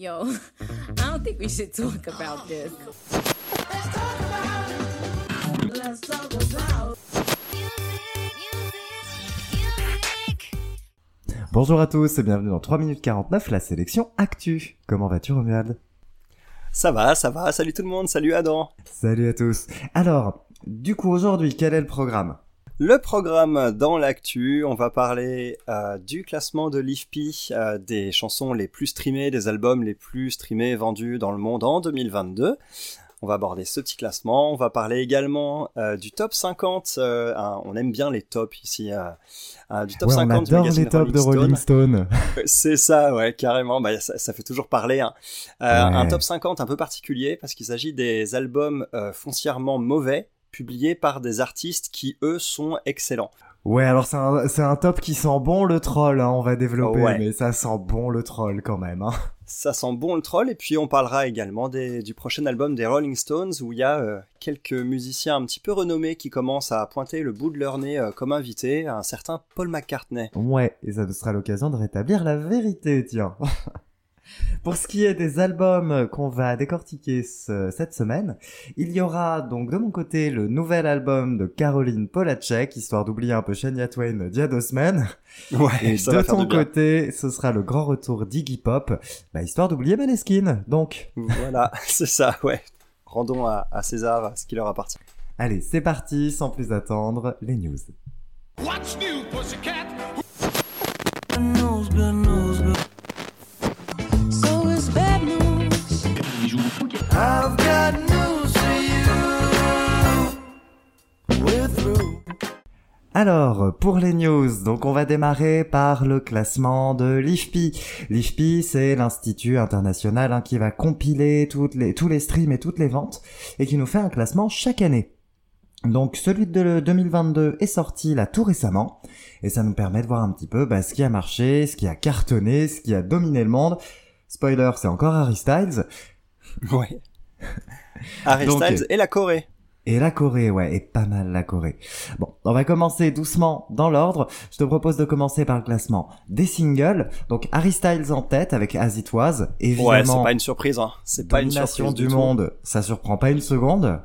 Yo, I don't think we should talk about this. Bonjour à tous et bienvenue dans 3 minutes 49, la sélection Actu. Comment vas-tu Romuald? Ça va, ça va, salut tout le monde, salut Adam. Salut à tous. Alors, du coup aujourd'hui, quel est le programme? Le programme dans l'actu, on va parler euh, du classement de l'IFPI, euh, des chansons les plus streamées, des albums les plus streamés vendus dans le monde en 2022. On va aborder ce petit classement. On va parler également euh, du top 50. on aime bien les tops ici. du top 50 on adore les tops de Rolling Stone. C'est ça, ouais, carrément. Bah, ça, fait toujours parler. Hein. Un top 50 un peu particulier parce qu'il s'agit des albums foncièrement mauvais publiés par des artistes qui, eux, sont excellents. Ouais, alors c'est un, un, top qui sent bon le troll, hein, on va développer, mais ça sent bon le troll quand même. Hein. Ça sent bon le troll, et puis on parlera également des, du prochain album des Rolling Stones, où il y a euh, quelques musiciens un petit peu renommés qui commencent à pointer le bout de leur nez euh, comme invité, un certain Paul McCartney. Ouais, et ça sera l'occasion de rétablir la vérité, tiens. Pour ce qui est des albums qu'on va décortiquer cette semaine, il y aura donc de mon côté le nouvel album de Caroline Polacek, histoire d'oublier un peu Shania Twain d'il y a deux semaines. Ouais, Et de ton côté, ce sera le grand retour d'Iggy Pop, bah, histoire d'oublier Maneskin, donc. Voilà, c'est ça, ouais. Rendons à, César ce qui leur appartient. Allez, c'est parti, sans plus attendre, les news. Alors, pour les news, donc on va démarrer par le classement de l'IFPI. L'IFPI, c'est l'Institut international hein, qui va compiler toutes les, tous les streams et toutes les ventes et qui nous fait un classement chaque année. Donc celui de 2022 est sorti là tout récemment et ça nous permet de voir un petit peu bah, ce qui a marché, ce qui a cartonné, ce qui a dominé le monde. Spoiler, c'est encore Harry Styles. Ouais. Harry Styles et la Corée. Et la Corée, ouais, et pas mal la Corée. Bon, on va commencer doucement dans l'ordre. Je te propose de commencer par le classement des singles. Donc Harry Styles en tête avec As It Was. Évidemment, ouais, c'est pas une surprise. Hein. C'est pas une surprise du, monde. Ça surprend pas une seconde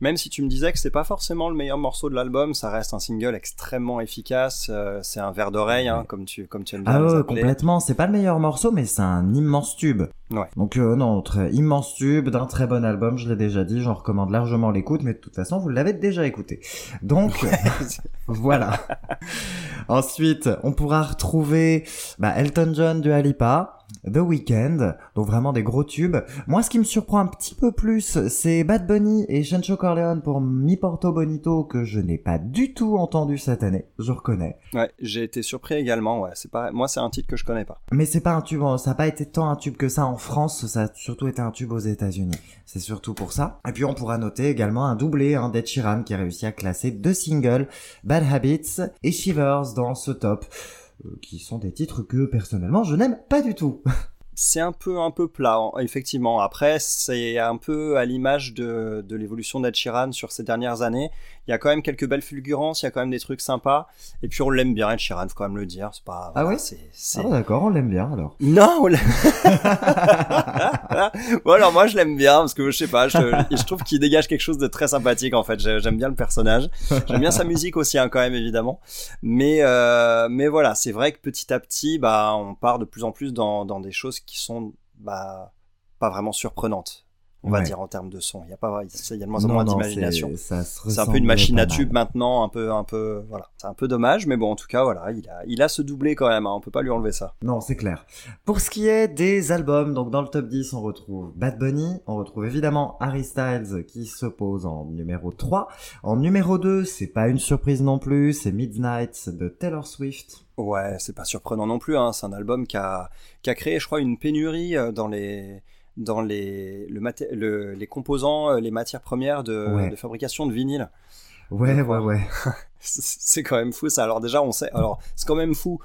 même si tu me disais que c'est pas forcément le meilleur morceau de l'album, ça reste un single extrêmement efficace. Euh, c'est un verre d'oreille, hein, comme tu comme tu aimes bien. Ah ouais, complètement. C'est pas le meilleur morceau, mais c'est un immense tube. Ouais. Donc euh, non, très immense tube d'un très bon album. Je l'ai déjà dit, j'en recommande largement l'écoute, mais de toute façon vous l'avez déjà écouté. Donc voilà. Ensuite, on pourra retrouver bah, Elton John de Alipa. The Weeknd, donc vraiment des gros tubes. Moi, ce qui me surprend un petit peu plus, c'est Bad Bunny et Chencho Corleone pour Mi Porto Bonito que je n'ai pas du tout entendu cette année. Je reconnais. Ouais, j'ai été surpris également. Ouais, c'est pas, moi, c'est un titre que je connais pas. Mais c'est pas un tube, ça n'a pas été tant un tube que ça en France. Ça a surtout été un tube aux États-Unis. C'est surtout pour ça. Et puis on pourra noter également un doublé hein, d'Ed Sheeran qui a réussi à classer deux singles, Bad Habits et Shivers dans ce top. Euh, qui sont des titres que personnellement je n'aime pas du tout. c'est un peu un peu plat effectivement. Après c'est un peu à l'image de, de l'évolution d'Ed sur ces dernières années. Il y a quand même quelques belles fulgurances il y a quand même des trucs sympas. Et puis on l'aime bien Ed Sheeran faut quand même le dire. C'est pas ah ouais c'est ah d'accord on l'aime bien alors. Non on bon alors moi je l'aime bien parce que je sais pas je, je trouve qu'il dégage quelque chose de très sympathique en fait. J'aime bien le personnage. J'aime bien sa musique aussi hein, quand même évidemment. Mais euh, mais voilà c'est vrai que petit à petit bah on part de plus en plus dans, dans des choses qui sont bah, pas vraiment surprenantes on va dire en termes de son. Il y a pas, il y a de moins en moins d'imagination. C'est un peu une machine à tube maintenant, un peu, un peu, voilà. C'est un peu dommage, mais bon, en tout cas, voilà, il a, il a ce doublé quand même. Hein, on peut pas lui enlever ça. Non, c'est clair. Pour ce qui est des albums, donc dans le top 10, on retrouve Bad Bunny, on retrouve évidemment Harry Styles qui se pose en numéro 3. En numéro 2, c'est pas une surprise non plus, c'est Midnight de Taylor Swift. Ouais, c'est pas surprenant non plus. Hein. C'est un album qui a, qui a créé, je crois, une pénurie euh, dans les dans les, le, les composants, euh, les matières premières de, de fabrication de vinyle. Ouais, ouais, ouais. c'est quand même fou ça. Alors déjà, on sait. Alors, c'est quand même fou.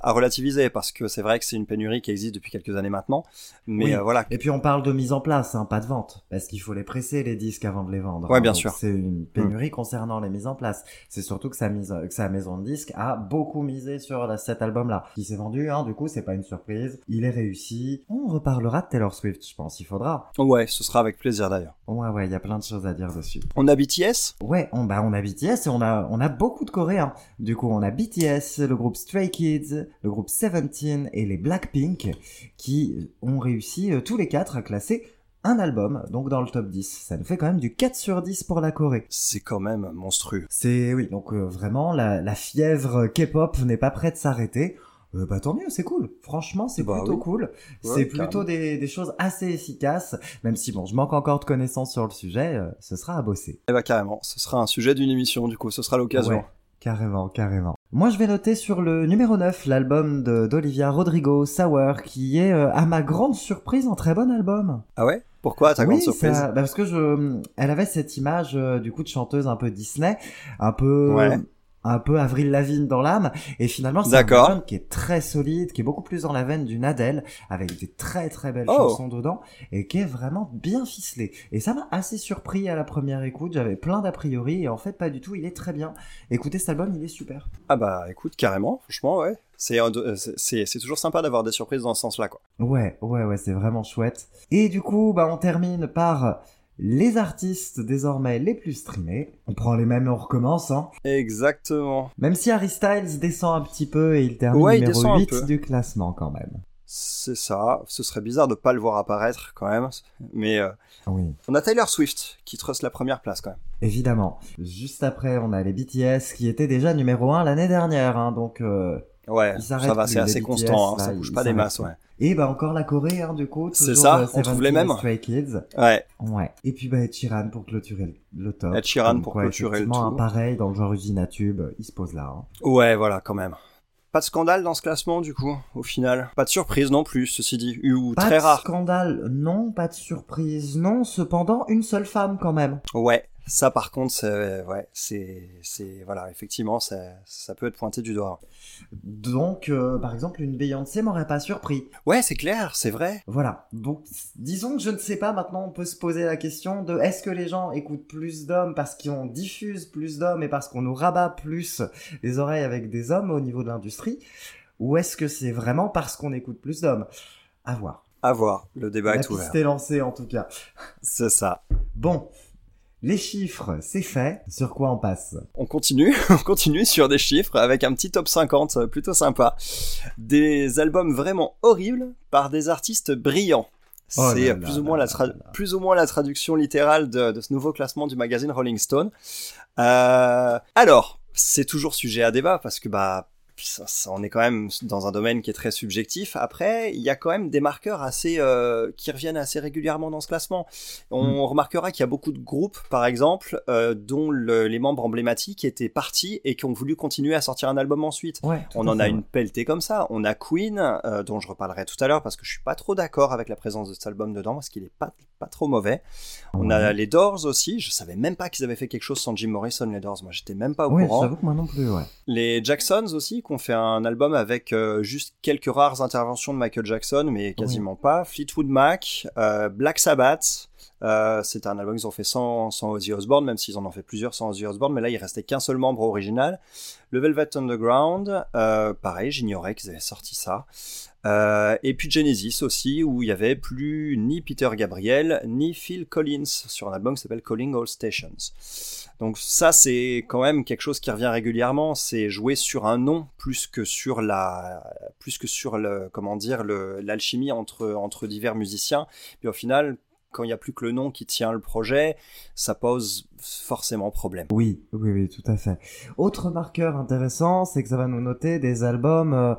À relativiser parce que c'est vrai que c'est une pénurie qui existe depuis quelques années maintenant. Mais Oui. euh, voilà. Et puis on parle de mise en place, hein, pas de vente, parce qu'il faut les presser les disques avant de les vendre. Ouais, hein. bien Donc, sûr. C'est une pénurie concernant les mises en place. C'est surtout que sa mise, que sa maison de disques a beaucoup misé sur la- cet album-là, qui s'est vendu. Hein, du coup, c'est pas une surprise. Il est réussi. On reparlera de Taylor Swift, je pense. Il faudra. Ouais, ce sera avec plaisir d'ailleurs. Ouais, ouais, il y a plein de choses à dire dessus. On a BTS Ouais, on, bah, on a BTS et on a, on a beaucoup de Coréens. Du coup, on a BTS, le groupe Stray Kids, le groupe Seventeen et les Blackpink qui ont réussi euh, tous les quatre à classer un album, donc dans le top 10. Ça nous fait quand même du 4 sur 10 pour la Corée. C'est quand même monstrueux. C'est, oui, donc euh, vraiment, la, la fièvre K-pop n'est pas prête de s'arrêter. Euh, bah tant mieux, c'est cool. Franchement, c'est Bah plutôt oui. cool. Ouais, c'est plutôt des, des choses assez efficaces, même si bon, je manque encore de connaissances sur le sujet, euh, ce sera à bosser. Eh bah carrément, ce sera un sujet d'une émission du coup, ce sera l'occasion. Ouais, carrément, carrément. Moi, je vais noter sur le numéro 9 l'album d'Olivia Rodrigo, Sour, qui est, euh, à ma grande surprise, un très bon album. Ah ouais? Pourquoi ta oui, grande surprise? ça- bah, parce que je, elle avait cette image euh, du coup de chanteuse un peu Disney, un peu, Ouais. Un peu Avril Lavigne dans l'âme, et finalement c'est un album qui est très solide, qui est beaucoup plus dans la veine d'une Adele, avec des très très belles Oh. chansons dedans, et qui est vraiment bien ficelé. Et ça m'a assez surpris à la première écoute. J'avais plein d'a priori, et en fait pas du tout. Il est très bien. Écoutez cet album, il est super. Ah bah écoute, carrément, franchement, ouais. C'est c'est toujours sympa d'avoir des surprises dans ce sens-là, quoi. Ouais, ouais, ouais, c'est vraiment chouette. Et du coup, bah, on termine par les artistes désormais les plus streamés. On prend les mêmes et on recommence, hein. Exactement. Même si Harry Styles descend un petit peu et il termine Ouais, il numéro un 8 peu. du classement quand même. C'est ça. Ce serait bizarre de pas le voir apparaître quand même. Mais euh, Oui, on a Taylor Swift qui truste la première place quand même. évidemment. Juste après, on a les BTS qui étaient déjà numéro 1 l'année dernière, hein, donc... euh, Ouais, Ils ça va, c'est assez BTS, constant, hein, là, ça bouge pas des masses, ouais. Et bah encore la Corée, hein, du coup. C'est ça, euh, on trouve les et mêmes. Kids. Ouais, Ouais. Et puis bah Sheeran pour clôturer le, top. Sheeran Comme pour clôturer le tout. pareil dans le genre usine à tube, il se pose là. hein. ouais, voilà, quand même. Pas de scandale dans ce classement, du coup, au final. Pas de surprise non plus, ceci dit. Ou Pas très de rare. scandale, non. Pas de surprise, non. Cependant, une seule femme quand même. Ouais, ça par contre, c'est, ouais, c'est, c'est, voilà, effectivement, ça, ça peut être pointé du doigt. Donc, euh, par exemple, une Beyoncé m'aurait pas surpris. Ouais, c'est clair, c'est vrai. Voilà. Donc, disons que je ne sais pas. Maintenant, on peut se poser la question de est-ce que les gens écoutent plus d'hommes parce qu'on diffuse plus d'hommes et parce qu'on nous rabat plus les oreilles avec des hommes au niveau de l'industrie, ou est-ce que c'est vraiment parce qu'on écoute plus d'hommes? À voir. À voir, le débat La est ouvert. piste est lancée en tout cas. C'est ça. Bon, les chiffres, c'est fait. Sur quoi on passe? On continue, on continue sur des chiffres avec un petit top 50 euh, plutôt sympa. Des albums vraiment horribles par des artistes brillants. Oh C'est plus, là ou moins là la tra- là là. plus ou moins la traduction littérale de, de ce nouveau classement du magazine Rolling Stone. Euh, alors, c'est toujours sujet à débat parce que bah ça- ça- on est quand même dans un domaine qui est très subjectif. Après, il y a quand même des marqueurs assez euh, qui reviennent assez régulièrement dans ce classement. On Hmm. remarquera qu'il y a beaucoup de groupes, par exemple, euh, dont le- les membres emblématiques étaient partis et qui ont voulu continuer à sortir un album ensuite. Ouais. On en a une pelletée comme ça. On a Queen, euh, dont je reparlerai tout à l'heure parce que je suis pas trop d'accord avec la présence de cet album dedans parce qu'il est pas pas trop mauvais. On a les Doors aussi. Je savais même pas qu'ils avaient fait quelque chose sans Jim Morrison, les Doors. Moi, j'étais même pas au Ouais, courant. que moi non plus, ouais. Les Jacksons aussi, ont fait un album avec euh, juste quelques rares interventions de Michael Jackson, mais quasiment pas. Fleetwood Mac, euh, Black Sabbath. Euh, c'est un album qu'ils ont fait sans, sans Ozzy Osbourne, même s'ils en ont fait plusieurs sans Ozzy Osbourne, mais là il restait qu'un seul membre original. Le Velvet Underground, euh, pareil, j'ignorais qu'ils avaient sorti ça. Euh, et puis Genesis aussi, où il y avait plus ni Peter Gabriel ni Phil Collins sur un album qui s'appelle Calling All Stations. Donc ça c'est quand même quelque chose qui revient régulièrement, c'est jouer sur un nom plus que sur la plus que sur le comment dire l'alchimie entre entre divers musiciens. Puis au final quand il n'y a plus que le nom qui tient le projet, ça pose forcément problème. Oui, oui, oui, tout à fait. Autre marqueur intéressant, c'est que ça va nous noter des albums, euh,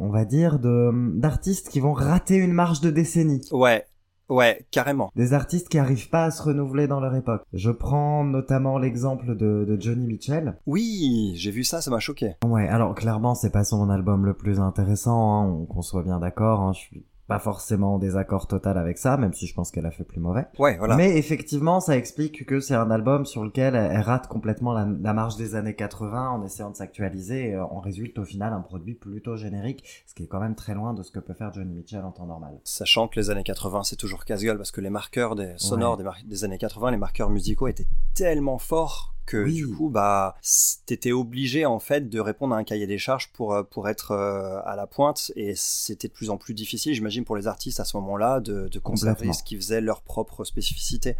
on va dire, de d'artistes qui vont rater une marche de décennie. Ouais, ouais, carrément. Des artistes qui arrivent pas à se renouveler dans leur époque. Je prends notamment l'exemple de, de Johnny Mitchell. Oui, j'ai vu ça, ça m'a choqué. Ouais, alors clairement, c'est pas son album le plus intéressant, hein, on- qu'on soit bien d'accord. hein, je suis pas forcément en désaccord total avec ça, même si je pense qu'elle a fait plus mauvais. Ouais, voilà. Mais effectivement, ça explique que c'est un album sur lequel elle rate complètement la, la marge des années 80 en essayant de s'actualiser et en résulte au final un produit plutôt générique, ce qui est quand même très loin de ce que peut faire Johnny Mitchell en temps normal. Sachant que les années 80, c'est toujours casse-gueule parce que les marqueurs des sonores des, des années 80, les marqueurs musicaux étaient tellement forts que du coup bah t'étais obligé en fait de répondre à un cahier des charges pour euh, pour être euh, à la pointe. Et c'était de plus en plus difficile j'imagine pour les artistes à ce moment-là de, de conserver ce qui faisait leur propre spécificité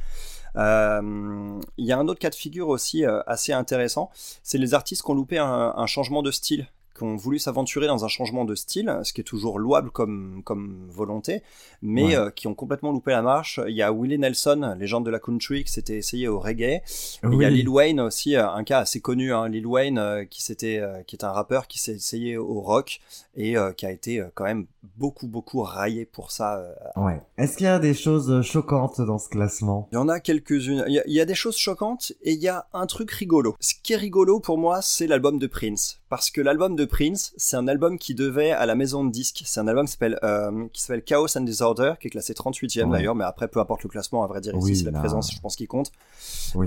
euh, il y a un autre cas de figure aussi assez intéressant. C'est les artistes qui ont loupé un, un changement de style qui ont voulu s'aventurer dans un changement de style, ce qui est toujours louable comme, comme volonté, mais euh, qui ont complètement loupé la marche. Il y a Willie Nelson, légende de la country, qui s'était essayé au reggae. Il y a Lil Wayne aussi, euh, un cas assez connu, hein, Lil Wayne, euh, qui, s'était, qui est un rappeur qui s'est essayé au rock et qui a été quand même beaucoup, beaucoup raillé pour ça. Ouais. Est-ce qu'il y a des choses choquantes dans ce classement? Il y en a quelques-unes. Il y a, il y a des choses choquantes et il y a un truc rigolo. Ce qui est rigolo pour moi, c'est l'album de Prince. Parce que l'album de Prince, c'est un album qui devait à la maison de disques. C'est un album qui s'appelle euh, qui s'appelle Chaos and Disorder, qui est classé 38e d'ailleurs, mais après peu importe le classement, à vrai dire ici c'est la présence, je pense qui compte.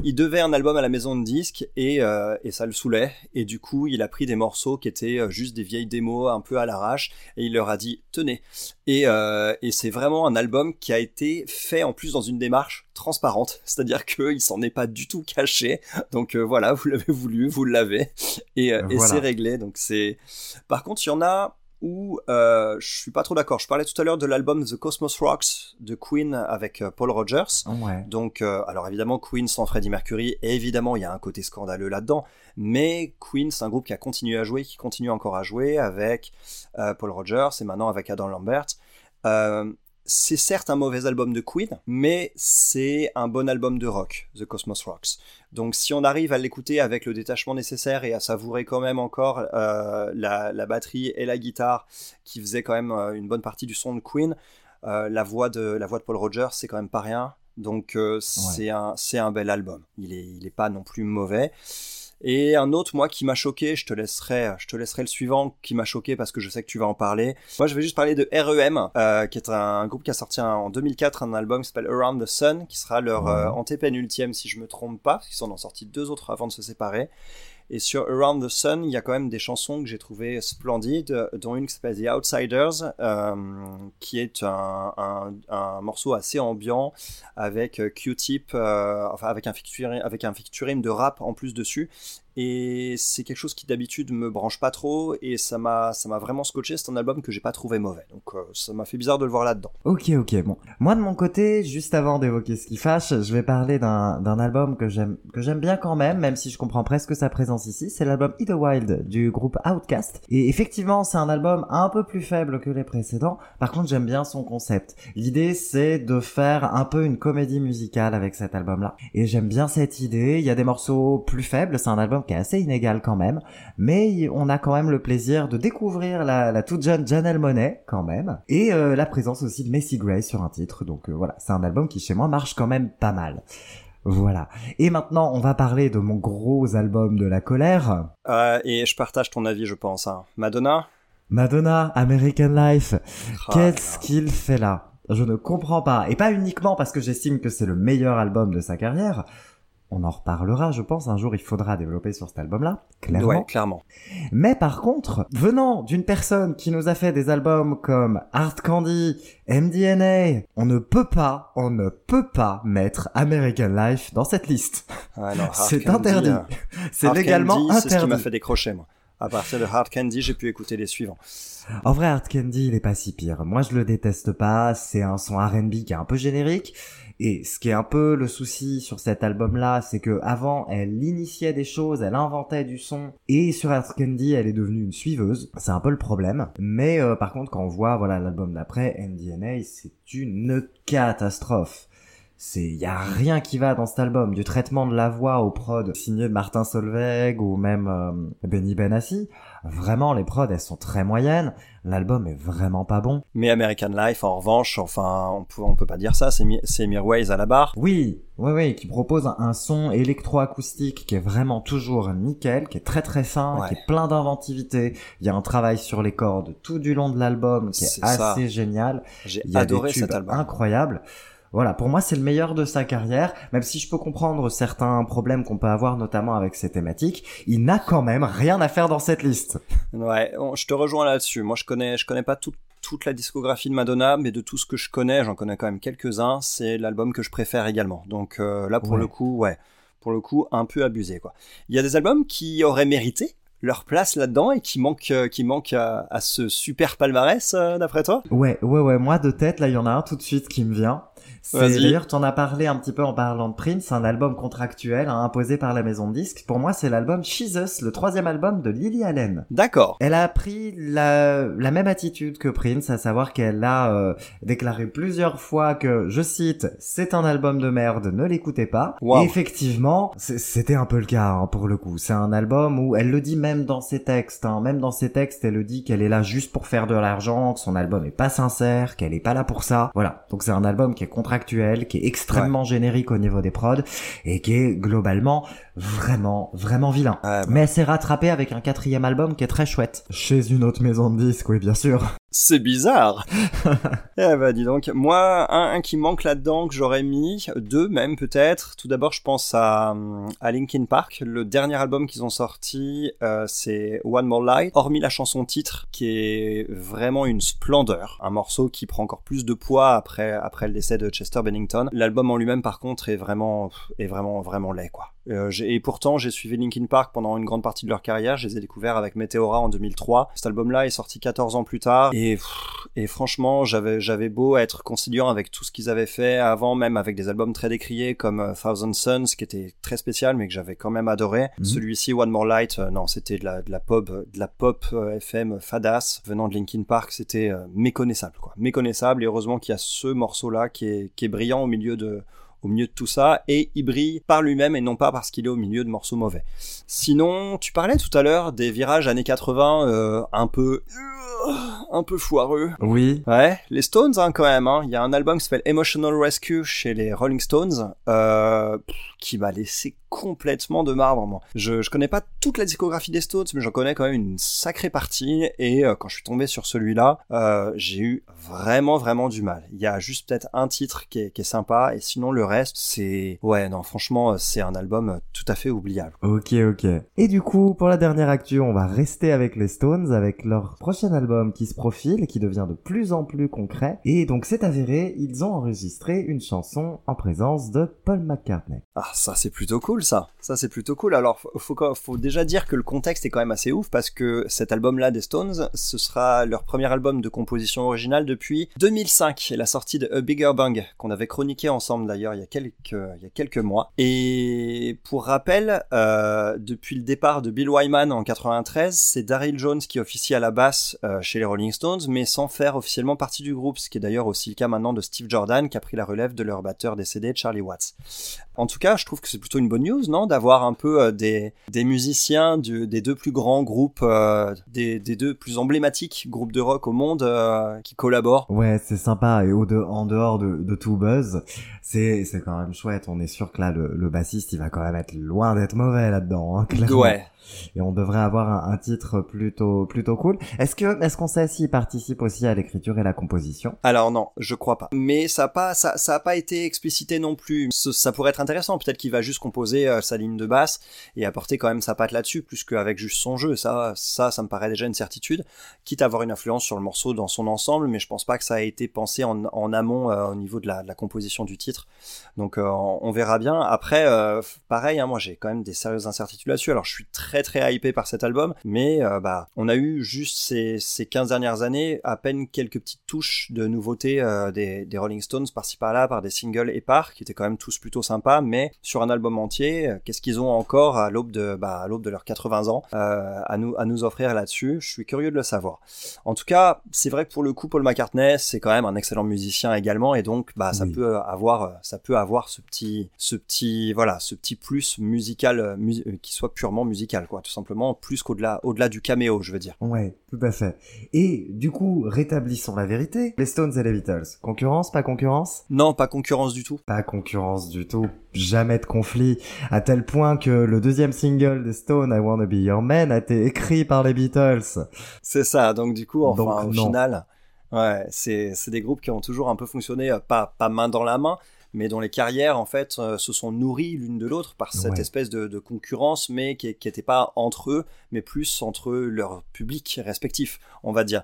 Il devait un album à la maison de disques et euh, et ça le saoulait. Et du coup il a pris des morceaux qui étaient euh, juste des vieilles démos un peu à l'arrache et il leur a dit tenez. Et euh, et c'est vraiment un album qui a été fait en plus dans une démarche transparente, c'est-à-dire qu'il s'en est pas du tout caché. Donc euh, voilà, vous l'avez voulu, vous l'avez, et, euh, et c'est réglé. Donc c'est. Par contre, il y en a où euh, je suis pas trop d'accord. Je parlais tout à l'heure de l'album The Cosmos Rocks de Queen avec euh, Paul Rogers. Ouais. Donc, euh, alors évidemment Queen sans Freddie Mercury, évidemment il y a un côté scandaleux là-dedans. Mais Queen, c'est un groupe qui a continué à jouer, qui continue encore à jouer avec Paul Rogers et maintenant avec Adam Lambert. C'est certes un mauvais album de Queen, mais c'est un bon album de rock, The Cosmos Rocks. Donc si on arrive à l'écouter avec le détachement nécessaire et à savourer quand même encore euh, la, la, batterie et la guitare qui faisaient quand même euh, une bonne partie du son de Queen, euh, la, voix de, la voix de Paul Rogers, c'est quand même pas rien. Donc c'est ouais. un, un bel album. Il est, il est pas non plus mauvais. Et un autre, moi, qui m'a choqué, je te laisserai, je te laisserai le suivant, qui m'a choqué parce que je sais que tu vas en parler. Moi, je vais juste parler de REM, euh, qui est un, groupe qui a sorti un, en 2004 un album qui s'appelle Around the Sun, qui sera leur euh, antépénultième, si je me trompe pas, parce qu'ils en ont sorti deux autres avant de se séparer. Et sur Around the Sun, il y a quand même des chansons que j'ai trouvées splendides, dont une qui s'appelle The Outsiders, euh, qui est un, morceau assez ambiant avec Q-Tip, euh, enfin avec un, avec un featuring de rap en plus dessus et c'est quelque chose qui d'habitude me branche pas trop et ça m'a ça m'a vraiment scotché. C'est un album que j'ai pas trouvé mauvais. Donc euh, ça m'a fait bizarre de le voir là dedans ok ok. Bon moi de mon côté juste avant d'évoquer ce qui fâche je vais parler d'un d'un album que j'aime que j'aime bien quand même même si je comprends presque sa présence ici. C'est l'album the Wild du groupe Outcast. Et effectivement c'est un album un peu plus faible que les précédents. Par contre j'aime bien son concept. L'idée c'est de faire un peu une comédie musicale avec cet album là et j'aime bien cette idée. Il y a des morceaux plus faibles. C'est un album qui est assez inégal quand même, mais on a quand même le plaisir de découvrir la, la toute jeune Janelle Monet quand même, et euh, la présence aussi de Macy Gray sur un titre, donc euh, voilà, c'est un album qui chez moi marche quand même pas mal. Voilà. Et maintenant, on va parler de mon gros album de la colère. Euh, et je partage ton avis, je pense. Hein. Madonna? Madonna, American Life. Oh, Qu'est-ce qu'il fait là? Je ne comprends pas. Et pas uniquement parce que j'estime que c'est le meilleur album de sa carrière, on en reparlera, je pense. Un jour, il faudra développer sur cet album-là, clairement. Ouais, clairement. Mais par contre, venant d'une personne qui nous a fait des albums comme Hard Candy, MDNA, on ne peut pas, on ne peut pas mettre American Life dans cette liste. Ah c'est interdit. Euh, c'est légalement Candy, interdit. C'est ce qui m'a fait décrocher, moi. À partir de Hard Candy, j'ai pu écouter les suivants. En vrai, Hard Candy, il est pas si pire. Moi, je le déteste pas. C'est un son R&B qui est un peu générique. Et ce qui est un peu le souci sur cet album-là, c'est que avant, elle initiait des choses, elle inventait du son, et sur Hard Candy, elle est devenue une suiveuse. C'est un peu le problème. Mais euh, par contre, quand on voit voilà l'album d'après, MDNA, c'est une catastrophe. C'est il y a rien qui va dans cet album. Du traitement de la voix au prod signé de Martin Solveig ou même euh, Benny Benassi vraiment les prods elles sont très moyennes. L'album est vraiment pas bon. Mais American Life en revanche enfin on peut on peut pas dire ça c'est c'est Mirwais à la barre. Oui oui oui qui propose un, un son électroacoustique qui est vraiment toujours nickel qui est très très fin Ouais. qui est plein d'inventivité. Il y a un travail sur les cordes tout du long de l'album qui est, ça. assez génial. J'ai adoré cet album. incroyables. Voilà, pour moi, c'est le meilleur de sa carrière, même si je peux comprendre certains problèmes qu'on peut avoir, notamment avec ces thématiques. Il n'a quand même rien à faire dans cette liste. Ouais, on- je te rejoins là-dessus. Moi, je connais, je connais pas tout- toute la discographie de Madonna, mais de tout ce que je connais, j'en connais quand même quelques-uns. C'est l'album que je préfère également. Donc euh, là, pour Ouais. le coup, ouais, pour le coup, un peu abusé, quoi. Il y a des albums qui auraient mérité leur place là-dedans et qui manquent, euh, qui manquent à, à ce super palmarès, euh, d'après toi? Ouais, ouais, ouais, moi de tête, là, il y en a un tout de suite qui me vient. D'ailleurs, tu en as parlé un petit peu en parlant de Prince, un album contractuel hein, imposé par la maison de disques. Pour moi, c'est l'album She's Us, le troisième album de Lily Allen. D'accord. Elle a pris la, la même attitude que Prince, à savoir qu'elle a euh, déclaré plusieurs fois que, je cite, c'est un album de merde, ne l'écoutez pas. Wow. Et effectivement, c'était un peu le cas hein, pour le coup. C'est un album où elle le dit même dans ses textes, hein, même dans ses textes, elle le dit qu'elle est là juste pour faire de l'argent, que son album est pas sincère, qu'elle est pas là pour ça. Voilà. Donc c'est un album qui est contractuel, qui est extrêmement générique au niveau des prods et qui est globalement vraiment, vraiment vilain. Ouais, bah, Mais elle s'est rattrapée avec un quatrième album qui est très chouette. Chez une autre maison de disques, oui, bien sûr. C'est bizarre. eh bah dis donc, moi un, un qui manque là-dedans que j'aurais mis, deux même peut-être. Tout d'abord, je pense à, à Linkin Park. Le dernier album qu'ils ont sorti, euh, c'est One More Light. Hormis la chanson titre, qui est vraiment une splendeur, un morceau qui prend encore plus de poids après après le décès de Chester Bennington. L'album en lui-même, par contre, est vraiment est vraiment vraiment laid quoi. Euh, et pourtant, j'ai suivi Linkin Park pendant une grande partie de leur carrière. Je les ai découverts avec Meteora en 2003. Cet album-là est sorti 14 ans plus tard. Et, pff, et franchement, j'avais, j'avais beau être conciliant avec tout ce qu'ils avaient fait avant, même avec des albums très décriés comme euh, Thousand Suns, qui était très spécial, mais que j'avais quand même adoré. Mhm. Celui-ci, One More Light, euh, non, c'était de la, de la pop, de la pop euh, FM fadasse venant de Linkin Park. C'était méconnaissable, quoi. Méconnaissable. Et heureusement qu'il y a ce morceau-là qui est, qui est brillant au milieu de, au milieu de tout ça, et il brille par lui-même et non pas parce qu'il est au milieu de morceaux mauvais. Sinon, tu parlais tout à l'heure des virages années 80 euh, un peu euh, un peu foireux. Oui. Ouais, les Stones hein, quand même. hein. Il y a un album qui s'appelle Emotional Rescue chez les Rolling Stones euh, qui m'a laissé complètement de marbre. Moi. Je, je connais pas toute la discographie des Stones, mais j'en connais quand même une sacrée partie. Et euh, quand je suis tombé sur celui-là, euh, j'ai eu vraiment vraiment du mal. Il y a juste peut-être un titre qui est, qui est sympa, et sinon le reste, c'est ouais non franchement c'est un album euh, tout à fait oubliable. Ok, ok. Et du coup, pour la dernière actu, on va rester avec les Stones, avec leur prochain album qui se profile et qui devient de plus en plus concret. Et donc, c'est avéré, ils ont enregistré une chanson en présence de Paul McCartney. Ah, ça c'est plutôt cool ça. Ça c'est plutôt cool. Alors faut, déjà dire que le contexte est quand même assez ouf parce que cet album-là des Stones, ce sera leur premier album de composition originale depuis 2005 et la sortie de A Bigger Bang qu'on avait chroniqué ensemble d'ailleurs il y a quelques il y a quelques mois. Et pour rappel, euh, depuis le départ de Bill Wyman en 93, c'est Daryl Jones qui officie à la basse euh, chez les Rolling Stones, mais sans faire officiellement partie du groupe, ce qui est d'ailleurs aussi le cas maintenant de Steve Jordan qui a pris la relève de leur batteur décédé Charlie Watts. En tout cas, je trouve que c'est plutôt une bonne news, non D'avoir un peu euh, des, des musiciens des deux plus grands groupes, euh, des, des deux plus emblématiques groupes de rock au monde euh, qui collaborent. Ouais, c'est sympa. Et au de, en dehors de, de tout buzz, c'est, c'est quand même chouette. On est sûr que là, le, le bassiste, il va quand même être loin d'être mauvais là-dedans, hein, clairement. Ouais. Et on devrait avoir un, un titre plutôt, plutôt cool. Est-ce que, est-ce qu'on sait s'il participe aussi à l'écriture et la composition? Alors non, je crois pas. Mais ça a pas, ça, ça a pas été explicité non plus. Ça pourrait être intéressant. Peut-être qu'il va juste composer euh, sa ligne de basse et apporter quand même sa patte là-dessus, plus qu'avec juste son jeu. Ça, ça, ça me paraît déjà une certitude. Quitte à avoir une influence sur le morceau dans son ensemble, mais je pense pas que ça a été pensé en, en amont euh, au niveau de la, de la composition du titre. Donc euh, on verra bien. Après, euh, pareil, hein, moi j'ai quand même des sérieuses incertitudes là-dessus. Alors je suis très très hypé par cet album, mais euh, bah on a eu juste ces, ces 15 dernières années à peine quelques petites touches de nouveautés des, des, Rolling Stones par-ci par-là, par des singles épars qui étaient quand même tous plutôt sympas, mais sur un album entier, qu'est-ce qu'ils ont encore à l'aube de bah, à l'aube de leurs 80 ans à nous à nous offrir là-dessus? Je suis curieux de le savoir. En tout cas, c'est vrai que pour le coup, Paul McCartney, c'est quand même un excellent musicien également, et donc bah ça peut avoir ça peut avoir ce petit ce petit voilà ce petit plus musical euh, euh, qui soit purement musical quoi tout simplement plus qu'au-delà au-delà du caméo je veux dire. Ouais tout à fait. Et du coup rétablissons la vérité. Les Stones et les Beatles. Concurrence pas concurrence? Non pas concurrence du tout. Pas concurrence du tout. Jamais de conflit. À tel point que le deuxième single des Stones I Wanna Be Your Man a été écrit par les Beatles. C'est ça. Donc du coup enfin au final Ouais, c'est des groupes qui ont toujours un peu fonctionné, euh, pas, pas main dans la main, mais dont les carrières en fait euh, se sont nourries l'une de l'autre par cette espèce de, concurrence, mais qui n'était pas entre eux, mais plus entre leur public respectif, on va dire.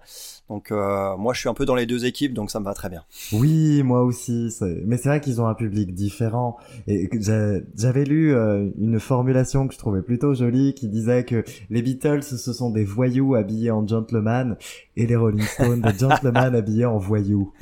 Donc euh, moi je suis un peu dans les deux équipes, donc ça me va très bien. Oui, moi aussi. Mais c'est vrai qu'ils ont un public différent. Et j'avais lu euh, une formulation que je trouvais plutôt jolie, qui disait que les Beatles ce sont des voyous habillés en gentleman et les Rolling Stones des gentlemen habillés en voyous.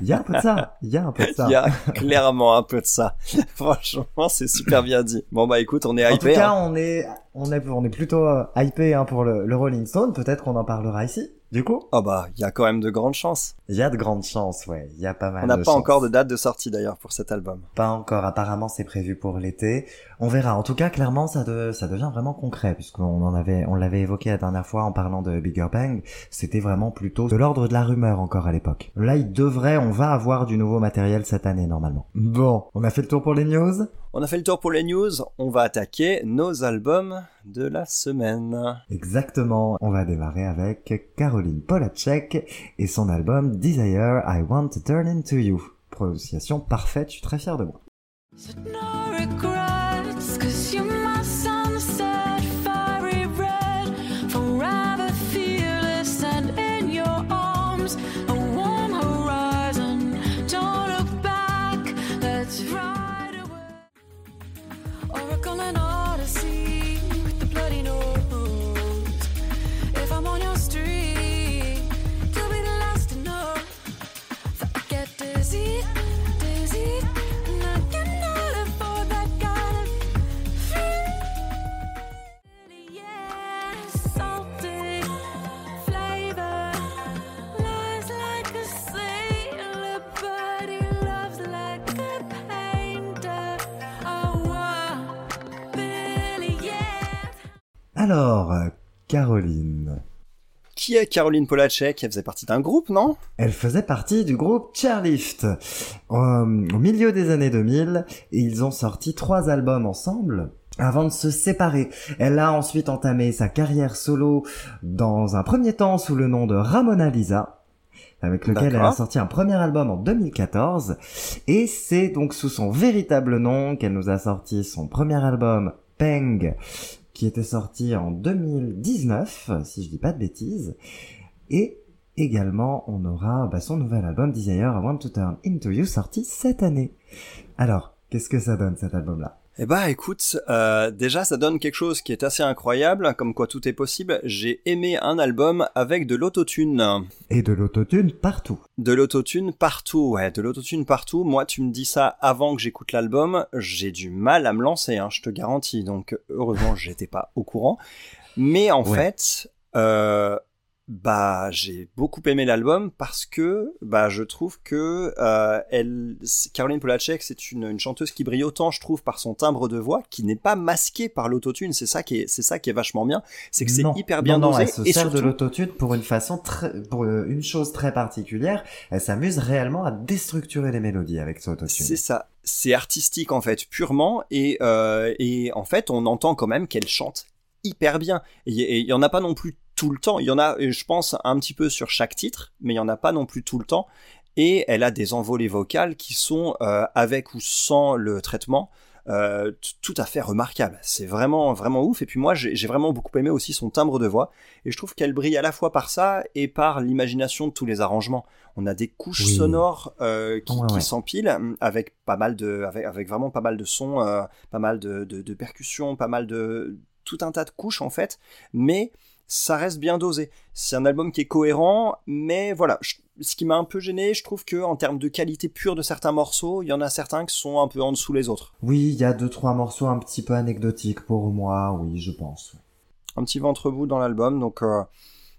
Il y a un peu de ça. Il y a un peu de ça. Il y a clairement un peu de ça. Franchement, c'est super bien dit. Bon bah écoute, on est hypé. En tout cas, hein. on est on est on est plutôt euh, hypé hein, pour le, le Rolling Stone. Peut-être qu'on en parlera ici. Du coup? Oh bah, il y a quand même de grandes chances. Il y a de grandes chances, ouais. Il y a pas mal. On n'a pas encore de date de sortie d'ailleurs pour cet album. Pas encore. Apparemment, c'est prévu pour l'été. On verra. En tout cas, clairement, ça, ça devient vraiment concret puisqu'on en avait, on l'avait évoqué la dernière fois en parlant de Bigger Bang. C'était vraiment plutôt de l'ordre de la rumeur encore à l'époque. Là, il devrait, on va avoir du nouveau matériel cette année normalement. Bon, on a fait le tour pour les news? On a fait le tour pour les news, on va attaquer nos albums de la semaine. Exactement, on va démarrer avec Caroline Polacek et son album Desire I Want to Turn Into You. Prononciation parfaite, je suis très fier de moi. Caroline. Qui est Caroline Polacek? Elle faisait partie d'un groupe, non? Elle faisait partie du groupe Chairlift. au milieu des années 2000, ils ont sorti trois albums ensemble avant de se séparer. Elle a ensuite entamé sa carrière solo dans un premier temps sous le nom de Ramona Lisa, avec lequel elle a sorti un premier album en 2014. Et c'est donc sous son véritable nom qu'elle nous a sorti son premier album, Peng, qui était sorti en 2019, si je dis pas de bêtises. Et également, on aura bah, son nouvel album Desire I Want to Turn Into You sorti cette année. Alors, qu'est-ce que ça donne cet album-là? Eh bah écoute, euh, déjà ça donne quelque chose qui est assez incroyable, comme quoi tout est possible. J'ai aimé un album avec de l'autotune. Et de l'autotune partout. De l'autotune partout, ouais, de l'autotune partout. Moi tu me dis ça avant que j'écoute l'album, j'ai du mal à me lancer, hein, je te garantis. Donc heureusement j'étais pas au courant. Mais en fait, euh, bah j'ai beaucoup aimé l'album parce que bah je trouve que euh, elle Caroline Polacek c'est une, une, chanteuse qui brille autant je trouve par son timbre de voix qui n'est pas masqué par l'autotune. C'est ça qui est c'est ça qui est vachement bien. C'est que c'est hyper bien non, dosé elle se et sert de l'autotune pour une façon très pour euh, une chose très particulière. Elle s'amuse réellement à déstructurer les mélodies avec son autotune. C'est ça. C'est artistique en fait purement et euh, et en fait on entend quand même qu'elle chante hyper bien. Et il y en a pas non plus tout le temps. Il y en a, je pense, un petit peu sur chaque titre, mais il y en a pas non plus tout le temps. Et elle a des envolées vocales qui sont euh, avec ou sans le traitement. Euh, tout à fait remarquable. C'est vraiment vraiment ouf. Et puis moi, j'ai vraiment beaucoup aimé aussi son timbre de voix. Et je trouve qu'elle brille à la fois par ça et par l'imagination de tous les arrangements. On a des couches sonores euh, qui, s'empilent avec pas mal de, avec, vraiment pas mal de sons, pas mal de, de, percussions, pas mal de tout un tas de couches en fait, mais ça reste bien dosé. C'est un album qui est cohérent, mais voilà, ce qui m'a un peu gêné, je trouve que en termes de qualité pure de certains morceaux, il y en a certains qui sont un peu en dessous les autres. Oui, il y a deux trois morceaux un petit peu anecdotiques pour moi, oui, je pense. Un petit ventre-bout dans l'album, donc euh,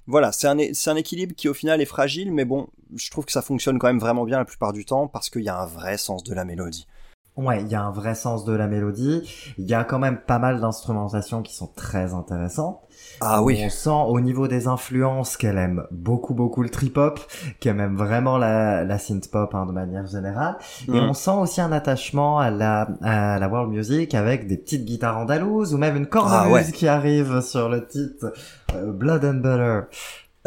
voilà, c'est un, un équilibre qui au final est fragile, mais bon, je trouve que ça fonctionne quand même vraiment bien la plupart du temps parce qu'il y a un vrai sens de la mélodie. Ouais, il y a un vrai sens de la mélodie. Il y a quand même pas mal d'instrumentations qui sont très intéressantes. Ah oui. On sent au niveau des influences qu'elle aime beaucoup beaucoup le trip hop, qu'elle aime vraiment la, la synth pop hein, de manière générale. Et on sent aussi un attachement à la à la world music avec des petites guitares andalouses ou même une cornemuse ah qui arrive sur le titre euh, Blood and Butter.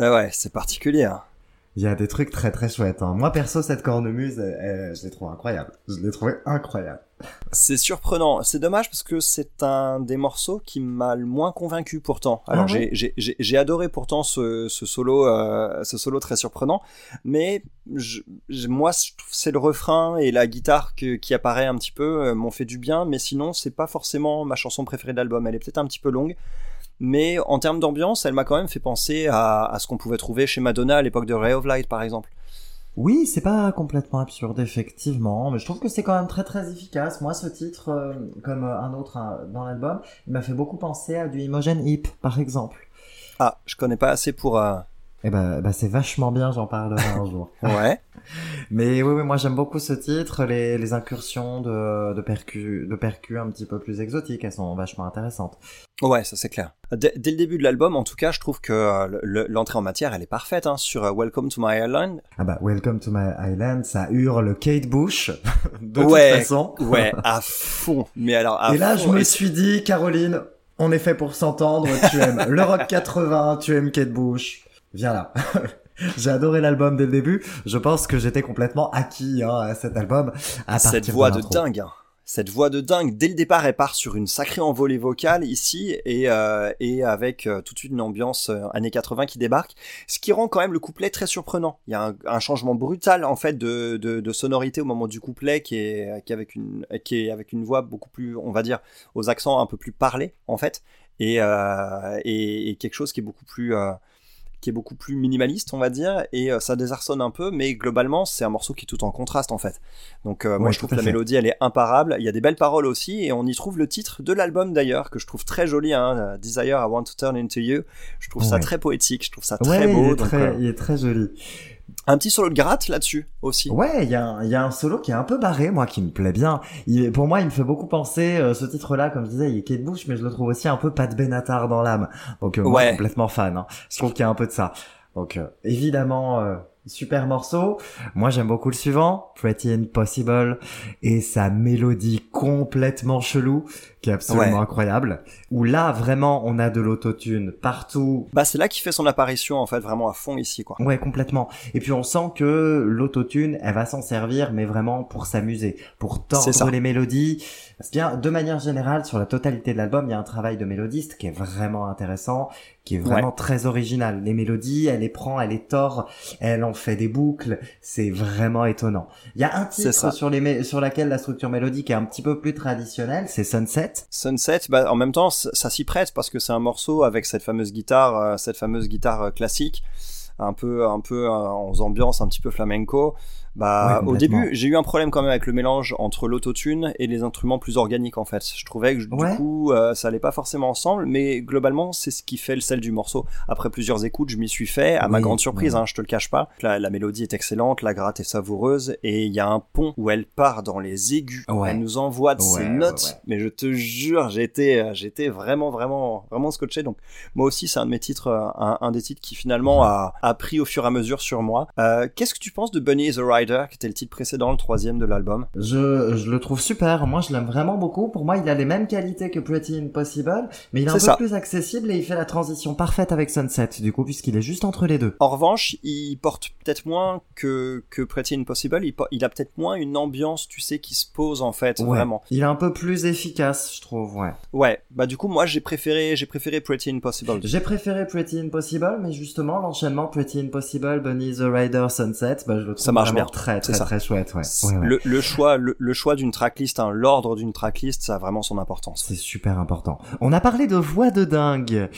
Euh, ouais, c'est particulier. Hein. Il y a des trucs très très chouettes. Hein. Moi perso, cette cornemuse, je l'ai trouvée incroyable. Je l'ai trouvée incroyable. C'est surprenant. C'est dommage parce que c'est un des morceaux qui m'a le moins convaincu pourtant. Alors ah j'ai adoré pourtant ce, ce solo, euh, ce solo très surprenant, mais je, moi c'est le refrain et la guitare que, qui apparaît un petit peu euh, m'ont fait du bien, mais sinon c'est pas forcément ma chanson préférée de l'album. Elle est peut-être un petit peu longue mais en termes d'ambiance, elle m'a quand même fait penser à, ce qu'on pouvait trouver chez Madonna à l'époque de Ray of Light, par exemple. Oui, c'est pas complètement absurde, effectivement, mais je trouve que c'est quand même très très efficace. Moi, ce titre, euh, comme euh, un autre hein, dans l'album, il m'a fait beaucoup penser à du Imogen Heap, par exemple. Ah, je connais pas assez pour, euh, eh ben, bah c'est vachement bien, j'en parlerai un jour. ouais. Mais oui, oui, moi j'aime beaucoup ce titre, les, les incursions de, de percus de percus un petit peu plus exotiques, elles sont vachement intéressantes. Ouais, ça c'est clair. Dès, le début de l'album, en tout cas, je trouve que euh, l'entrée en matière, elle est parfaite hein, sur euh, Welcome to My Island. Ah bah Welcome to My Island, ça hurle Kate Bush de toute façon. ouais, à fond. Mais alors, à Et là, je me suis dit, Caroline, on est fait pour s'entendre. Tu aimes le rock 80, tu aimes Kate Bush viens là. J'ai adoré l'album dès le début. Je pense que j'étais complètement acquis hein, à cet album. À Cette voix de, dingue. Hein. Cette voix de dingue, dès le départ, elle part sur une sacrée envolée vocale ici et, euh, et avec euh, tout de suite une ambiance euh, années 80 qui débarque, ce qui rend quand même le couplet très surprenant. Il y a un, changement brutal en fait de, de, sonorité au moment du couplet qui est, qui, est avec une, qui est avec une voix beaucoup plus, on va dire, aux accents un peu plus parlés en fait, et, et, et quelque chose qui est beaucoup plus qui est beaucoup plus minimaliste, on va dire, et euh, ça désarçonne un peu, mais globalement, c'est un morceau qui est tout en contraste, en fait. Donc, euh, moi, je trouve que la mélodie, elle est imparable. Il y a des belles paroles aussi, et on y trouve le titre de l'album, d'ailleurs, que je trouve très joli, hein, euh, Desire, I Want to Turn Into You. Je trouve ça très poétique, je trouve ça très beau. il est très joli. Un petit solo de gratte là-dessus aussi. Ouais, il y, a, y a un solo qui est un peu barré, moi, qui me plaît bien. Il, pour moi, il me fait beaucoup penser, euh, ce titre-là, comme je disais, il est Kate Bush, mais je le trouve aussi un peu Pat Benatar dans l'âme. Donc, euh, moi, complètement fan. Hein. Je trouve qu'il y a un peu de ça. Donc, euh, évidemment, super morceau. Moi, j'aime beaucoup le suivant, Pretty Impossible, et sa mélodie complètement chelou, qui est absolument incroyable. Où là, vraiment, on a de l'autotune partout. Bah, c'est là qu'il fait son apparition, en fait, vraiment à fond ici, quoi. Ouais, complètement. Et puis, on sent que l'autotune, elle va s'en servir, mais vraiment pour s'amuser, pour tordre les mélodies. Bien, de manière générale, sur la totalité de l'album, il y a un travail de mélodiste qui est vraiment intéressant, qui est vraiment très original. Les mélodies, elle les prend, elle les tord, elle en fait des boucles. C'est vraiment étonnant. Il y a un titre sur les sur laquelle la structure mélodique est un petit peu plus traditionnelle, c'est Sunset. Sunset, bah, en même temps, ça s'y prête parce que c'est un morceau avec cette fameuse guitare, euh, cette fameuse guitare euh, classique, un peu, un peu euh, en ambiance un petit peu flamenco. Bah, au début, j'ai eu un problème quand même avec le mélange entre l'autotune et les instruments plus organiques en fait. Je trouvais que du coup, euh, ça allait pas forcément ensemble, mais globalement, c'est ce qui fait le sel du morceau. Après plusieurs écoutes, je m'y suis fait, à ma grande surprise, hein, je te le cache pas. La, la, mélodie est excellente, la gratte est savoureuse, et il y a un pont où elle part dans les aigus. Elle nous envoie de ses notes, mais je te jure, j'étais, euh, j'étais vraiment, vraiment, vraiment scotché. Donc, moi aussi, c'est un de mes titres, euh, un, un, des titres qui finalement a, a pris au fur et à mesure sur moi. Euh, Qu'est-ce que tu penses de Bunny the Ride qui était le titre précédent, le troisième de l'album. Je, je le trouve super. Moi, je l'aime vraiment beaucoup. Pour moi, il a les mêmes qualités que Pretty Impossible, mais il est un peu plus accessible et il fait la transition parfaite avec Sunset, du coup, puisqu'il est juste entre les deux. En revanche, il porte peut-être moins que, que Pretty Impossible. Il, il a peut-être moins une ambiance, tu sais, qui se pose en fait, vraiment. Il est un peu plus efficace, je trouve, ouais. Ouais. Bah, du coup, moi, j'ai préféré, j'ai préféré Pretty Impossible. J'ai préféré Pretty Impossible, mais justement, l'enchaînement Pretty Impossible, Bunny the Rider, Sunset, bah, je le trouve Ça marche bien, très très très chouette, ouais. Ouais, ouais. Le, le choix, le, le choix d'une tracklist, hein, l'ordre d'une tracklist, ça a vraiment son importance. C'est super important. On a parlé de voix de dingue.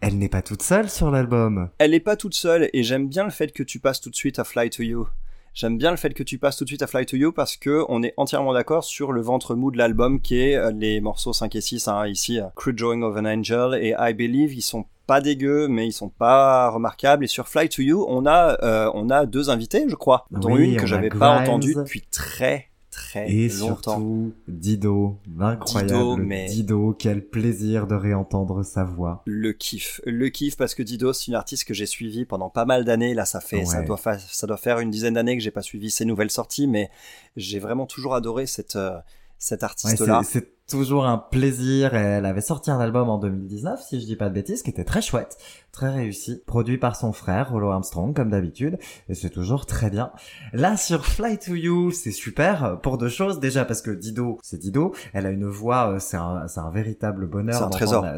Elle n'est pas toute seule sur l'album. Elle est pas toute seule et j'aime bien le fait que tu passes tout de suite à Fly to You. J'aime bien le fait que tu passes tout de suite à Fly to You parce que on est entièrement d'accord sur le ventre mou de l'album qui est euh, les morceaux 5 et 6 hein, ici euh, Crude Drawing of an Angel et I Believe ils sont pas dégueux mais ils sont pas remarquables et sur Fly to You on a euh, on a deux invités je crois dont Oui, une que j'avais pas entendue depuis très très Et longtemps. surtout, Dido. L'incroyable Dido, Dido, mais- Quel plaisir de réentendre sa voix. Le kiff, le kiff parce que Dido c'est une artiste que j'ai suivie pendant pas mal d'années. Là ça fait, ça doit fa- ça doit faire une dizaine d'années que j'ai pas suivi ses nouvelles sorties, mais j'ai vraiment toujours adoré cette euh, cette Ouais, artiste là. Toujours un plaisir. Elle avait sorti un album en 2019, si je dis pas de bêtises, qui était très chouette, très réussi, produit par son frère, Rollo Armstrong, comme d'habitude, et c'est toujours très bien. Là, sur Fly to You, c'est super pour deux choses. Déjà parce que Dido, c'est Dido, elle a une voix, euh, c'est un, c'est un véritable bonheur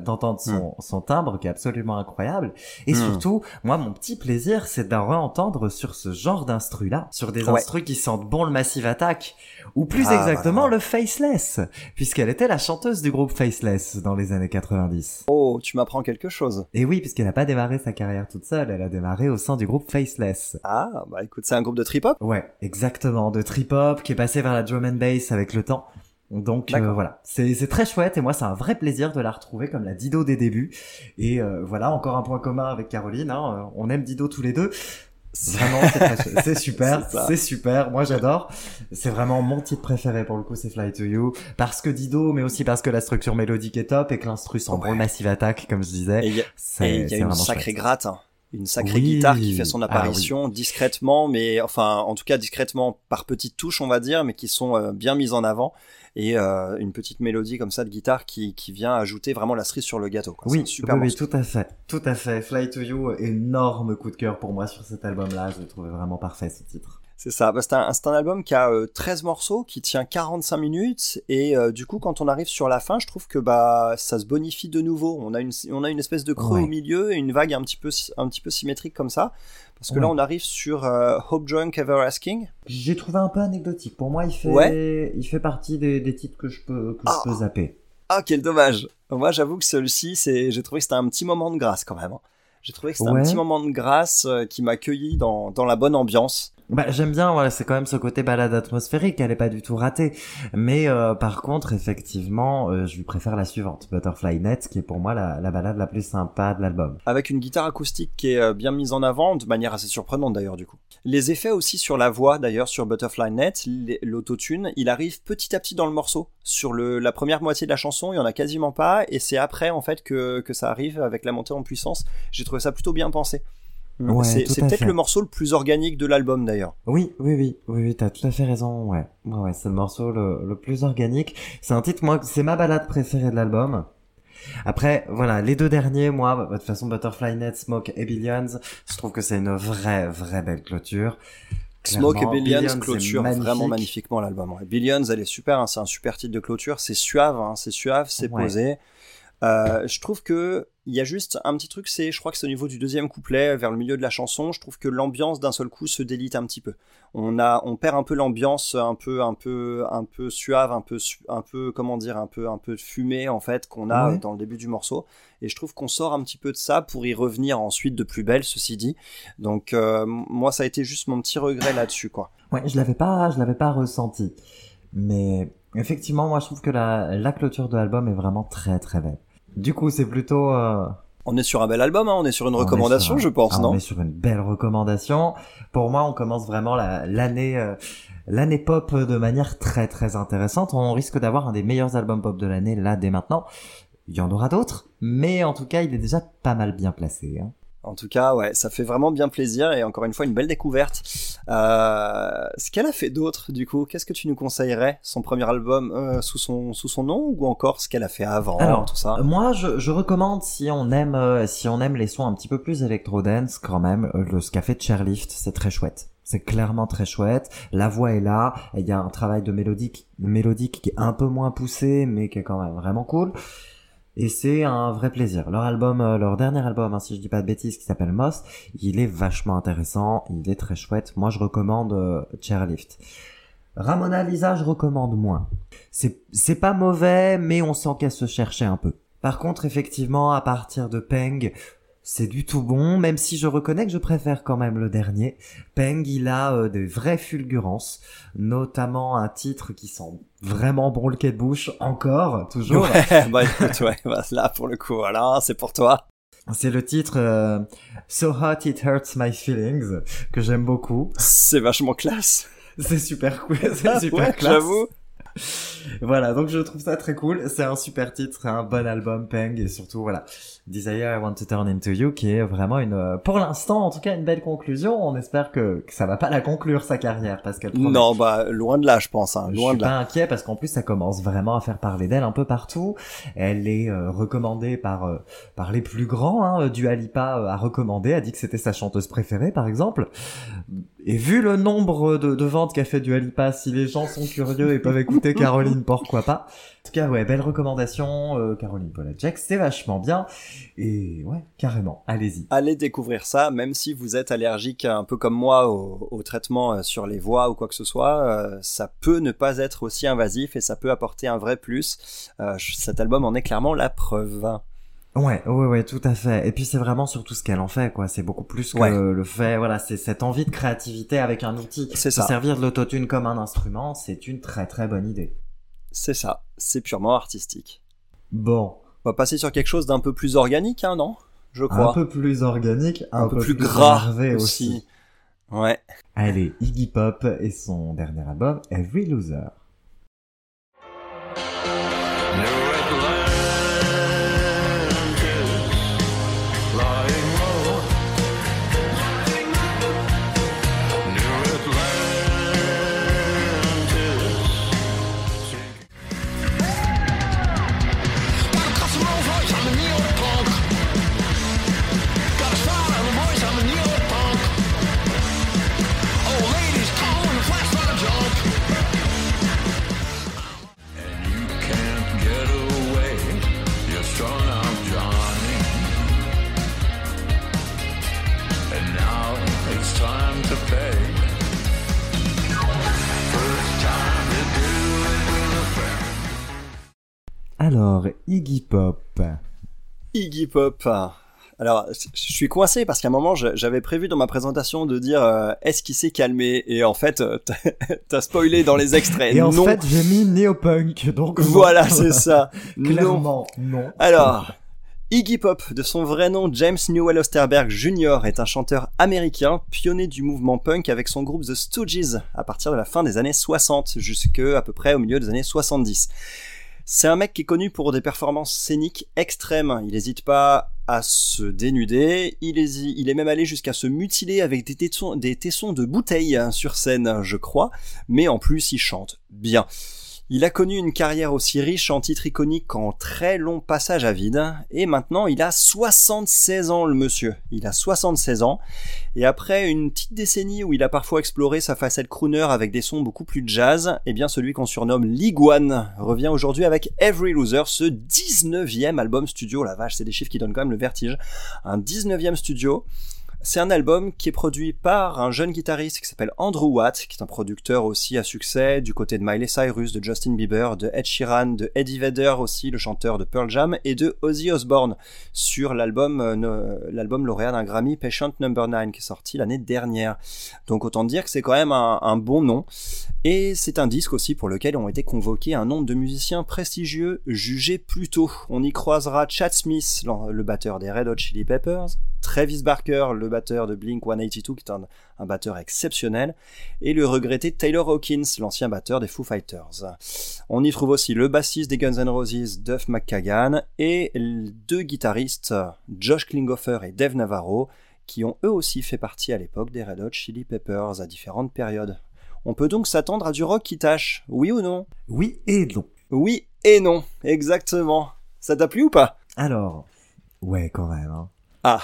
d'entendre son, son timbre qui est absolument incroyable. Et Mm. surtout, moi, mon petit plaisir, c'est d'en réentendre sur ce genre d'instru-là, sur des Ouais. instrus qui sentent bon le Massive Attack, ou plus Ah, exactement voilà. le Faceless, puisqu'elle était la chanteuse du groupe Faceless dans les années 90. Oh, tu m'apprends quelque chose. Et oui, puisqu'elle n'a pas démarré sa carrière toute seule, elle a démarré au sein du groupe Faceless. Ah, bah écoute, c'est un groupe de trip hop. Ouais, exactement, de trip-hop qui est passé vers la drum and bass avec le temps. Donc euh, voilà, c'est c'est très chouette et moi c'est un vrai plaisir de la retrouver comme la Dido des débuts. Et euh, voilà, encore un point commun avec Caroline, hein, euh, on aime Dido tous les deux. Vraiment, c'est super, C'est super. Moi, j'adore. C'est vraiment mon titre préféré pour le coup, c'est Fly to You, parce que Dido, mais aussi parce que la structure mélodique est top et que l'instru bon Ouais. Massive Attack, comme je disais. Et il y a, a une sacrée chouette. gratte, hein. une sacrée Oui. guitare qui fait son Ah apparition discrètement, mais enfin, en tout cas discrètement par petites touches, on va dire, mais qui sont euh, bien mises en avant. Et euh, une petite mélodie comme ça de guitare qui, qui vient ajouter vraiment la cerise sur le gâteau. Quoi. Oui, super oui, oui, tout à fait, tout à fait. Fly to You, énorme coup de cœur pour moi sur cet album-là. Je l'ai trouvé vraiment parfait ce titre. C'est ça. Bah, c'est un, album qui a euh, 13 morceaux, qui tient 45 minutes, et euh, du coup, quand on arrive sur la fin, je trouve que bah ça se bonifie de nouveau. On a une, on a une espèce de creux Ouais. au milieu et une vague un petit peu, un petit peu symétrique comme ça. Parce que là, on arrive sur euh, Hope Drunk Ever Asking. J'ai trouvé un peu anecdotique. Pour moi, il fait, Ouais. il fait partie des, des titres que je peux, que Ah. je peux zapper. Ah, quel dommage. Moi, j'avoue que celui-ci, c'est, j'ai trouvé que c'était un petit moment de grâce quand même. hein. J'ai trouvé que c'était un petit moment de grâce euh, qui m'a accueilli dans, dans la bonne ambiance. Bah, j'aime bien, voilà, c'est quand même ce côté balade atmosphérique, elle est pas du tout ratée. Mais euh, par contre, effectivement, euh, je lui préfère la suivante, Butterfly Net, qui est pour moi la, la balade la plus sympa de l'album. avec une guitare acoustique qui est euh, bien mise en avant, de manière assez surprenante d'ailleurs du coup. Les effets aussi sur la voix d'ailleurs sur Butterfly Net, l'autotune, il arrive petit à petit dans le morceau. Sur le, la première moitié de la chanson, il y en a quasiment pas, et c'est après en fait que, que ça arrive avec la montée en puissance. J'ai trouvé ça plutôt bien pensé. Ouais, c'est peut-être le morceau le plus organique de l'album d'ailleurs. Oui, oui, oui, oui, oui, t'as tout à fait raison, ouais. Ouais, ouais, c'est le morceau le, le plus organique. C'est un titre, moi, c'est ma balade préférée de l'album. Après, voilà, les deux derniers, moi, de toute façon, Butterfly Net, Smoke et Billions, je trouve que c'est une vraie, vraie belle clôture. Smoke et Billions, Billions clôture vraiment magnifiquement l'album. ouais. Billions, elle est super, hein, c'est un super titre de clôture, c'est suave, hein, c'est suave, c'est Ouais. posé. Euh, je trouve que il y a juste un petit truc, c'est, je crois que c'est au niveau du deuxième couplet, vers le milieu de la chanson, je trouve que l'ambiance d'un seul coup se délite un petit peu. On a, on perd un peu l'ambiance, un peu, un peu, un peu suave, un peu, un peu, comment dire, un peu, un peu fumé en fait qu'on a Ouais. dans le début du morceau. Et je trouve qu'on sort un petit peu de ça pour y revenir ensuite de plus belle, ceci dit. Donc euh, moi, ça a été juste mon petit regret là-dessus, quoi. Ouais, je l'avais pas, je l'avais pas ressenti. Mais effectivement, moi, je trouve que la, la clôture de l'album est vraiment très, très belle. Du coup, c'est plutôt, euh, On est sur un bel album, hein, on est sur une On recommandation, sur un- je pense, Ah, non On est sur une belle recommandation. Pour moi, on commence vraiment la- l'année euh, l'année pop de manière très très intéressante. On risque d'avoir un des meilleurs albums pop de l'année là dès maintenant. Il y en aura d'autres, mais en tout cas, il est déjà pas mal bien placé. Hein. En tout cas, ouais, ça fait vraiment bien plaisir et encore une fois une belle découverte. Euh, ce qu'elle a fait d'autre, du coup, qu'est-ce que tu nous conseillerais? Son premier album euh, sous son sous son nom ou encore ce qu'elle a fait avant, Alors, tout ça? Moi, je, je recommande si on aime euh, si on aime les sons un petit peu plus électro dance quand même euh, le ce qu'a fait Chairlift, c'est très chouette. C'est clairement très chouette. La voix est là. Il y a un travail de mélodique, mélodique qui est un peu moins poussé, mais qui est quand même vraiment cool. Et c'est un vrai plaisir. Leur album, euh, leur dernier album, hein, si je dis pas de bêtises, qui s'appelle Moss, il est vachement intéressant, il est très chouette. Moi, je recommande euh, Chairlift. Ramona Lisa, je recommande moins. C'est, c'est pas mauvais, mais on sent qu'elle se cherchait un peu. Par contre, effectivement, à partir de Peng, c'est du tout bon, même si je reconnais que je préfère quand même le dernier. Peng, il a euh, des vraies fulgurances, notamment un titre qui sent vraiment bon le quai de bouche, encore, toujours. Ouais, bah écoute, ouais, bah, là pour le coup, voilà, c'est pour toi. C'est le titre euh, So Hot It Hurts My Feelings, que j'aime beaucoup. C'est vachement classe. C'est super cool, c'est super ouais, classe. J'avoue. Voilà, donc je trouve ça très cool. C'est un super titre, un bon album, Peng, et surtout, voilà, Desire I Want to Turn Into You, qui est vraiment une, euh, pour l'instant, en tout cas, une belle conclusion. On espère que, que ça va pas la conclure, sa carrière, parce qu'elle promet. Non, bah loin de là, je pense. Hein, Je loin suis de là. pas inquiet parce qu'en plus ça commence vraiment à faire parler d'elle un peu partout. Elle est euh, recommandée par euh, par les plus grands. Hein. Dua Lipa euh, a recommandé, a dit que c'était sa chanteuse préférée par exemple. Et vu le nombre de, de ventes qu'a fait Dua Lipa, si les gens sont curieux et peuvent écouter Caroline, pourquoi pas. En tout cas, ouais, belle recommandation. euh, Caroline Polachek, c'est vachement bien. Et ouais, carrément, allez-y. Allez découvrir ça, même si vous êtes allergique un peu comme moi au, au traitement euh, sur les voix ou quoi que ce soit, euh, ça peut ne pas être aussi invasif et ça peut apporter un vrai plus. Euh, cet album en est clairement la preuve. Ouais, ouais, ouais, tout à fait. Et puis c'est vraiment surtout ce qu'elle en fait, quoi. C'est beaucoup plus que Ouais. le fait, voilà, c'est cette envie de créativité avec un outil. C'est Se ça. servir de l'autotune comme un instrument, c'est une très très bonne idée. C'est ça, c'est purement artistique. Bon, On va passer sur quelque chose d'un peu plus organique, hein, non? Je un crois. peu plus organique, un, Un peu plus gras énervé aussi. Ouais. Allez, Iggy Pop et son dernier album, Every Loser. Alors, Iggy Pop. Iggy Pop. Alors, je suis coincé parce qu'à un moment, j'avais prévu dans ma présentation de dire euh, est-ce qu'il s'est calmé? Et en fait, euh, t'as- spoilé dans les extraits. Et en non. fait, j'ai mis Neopunk, donc voilà, c'est ça. Non. Clairement, non. Alors, Iggy Pop, de son vrai nom James Newell Osterberg Jr., est un chanteur américain, pionnier du mouvement punk avec son groupe The Stooges à partir de la fin des années 60 jusque à peu près au milieu des années 70. C'est un mec qui est connu pour des performances scéniques extrêmes. Il n'hésite pas à se dénuder. Il, est même allé jusqu'à se mutiler avec des tessons, des tessons de bouteilles hein, sur scène, je crois. Mais en plus, il chante bien. Il a connu une carrière aussi riche en titres iconiques qu'en très longs passages à vide, et maintenant il a 76 ans le monsieur. Il a 76 ans, et après une petite décennie où il a parfois exploré sa facette crooner avec des sons beaucoup plus jazz, eh bien celui qu'on surnomme Liguan revient aujourd'hui avec Every Loser, ce 19e album studio, la vache c'est des chiffres qui donnent quand même le vertige, un 19e studio, c'est un album qui est produit par un jeune guitariste qui s'appelle Andrew Watt, qui est un producteur aussi à succès du côté de Miley Cyrus, de Justin Bieber, de Ed Sheeran, de Eddie Vedder aussi, le chanteur de Pearl Jam, et de Ozzy Osbourne sur l'album euh, no- lauréat d'un Grammy Patient Number 9 qui est sorti l'année dernière. Donc autant dire que c'est quand même un, un bon nom. Et c'est un disque aussi pour lequel ont été convoqués un nombre de musiciens prestigieux jugés plus tôt. On y croisera Chad Smith, le batteur des Red Hot Chili Peppers, Travis Barker, le batteur de Blink 182, qui est un, un batteur exceptionnel, et le regretté Taylor Hawkins, l'ancien batteur des Foo Fighters. On y trouve aussi le bassiste des Guns N' Roses, Duff McKagan, et deux guitaristes, Josh Klinghoffer et Dave Navarro, qui ont eux aussi fait partie à l'époque des Red Hot Chili Peppers à différentes périodes. On peut donc s'attendre à du rock qui tâche, oui ou non? Oui et non. Oui et non, exactement. Ça t'a plu ou pas? Alors, ouais, quand même. Hein. Ah.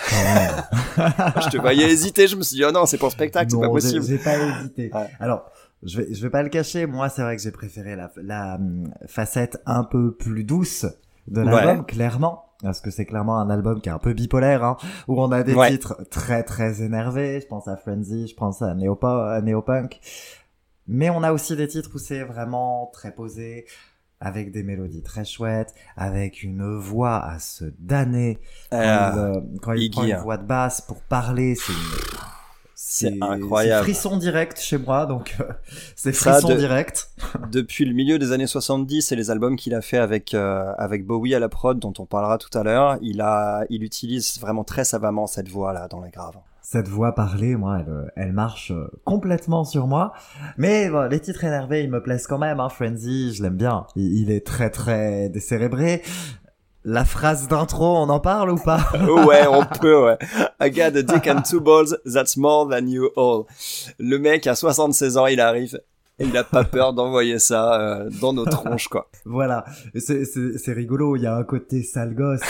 Je te voyais hésiter, je me suis dit, oh non, c'est pour le spectacle, c'est pas possible. J'ai pas hésité. Ouais. Alors, je vais, je vais pas le cacher. Moi, c'est vrai que j'ai préféré la, la hum, facette un peu plus douce de l'album, clairement. Parce que c'est clairement un album qui est un peu bipolaire, hein, où on a des Ouais. titres très très énervés. Je pense à Frenzy, je pense à Neopunk. Mais on a aussi des titres où c'est vraiment très posé, avec des mélodies très chouettes, avec une voix à se damner. Quand Euh, il, quand il Iggy, prend une hein. voix de basse pour parler, c'est une... C'est incroyable. C'est frisson direct chez moi, donc euh, c'est frisson de- direct. depuis le milieu des années 70 et les albums qu'il a fait avec euh, avec Bowie à la prod dont on parlera tout à l'heure, il a il utilise vraiment très savamment cette voix là dans les graves. Cette voix parlée, moi, elle, elle marche euh, complètement sur moi. Mais bon, les titres énervés, ils me plaisent quand même. Hein. Frenzy, je l'aime bien. Il, est très très décérébré. La phrase d'intro, on en parle ou pas? Ouais, on peut, ouais. I got a dick and two balls, that's more than you all. Le mec a 76 ans, il arrive il a pas peur d'envoyer ça euh, dans nos tronches, quoi. Voilà, c'est rigolo, il y a un côté sale gosse.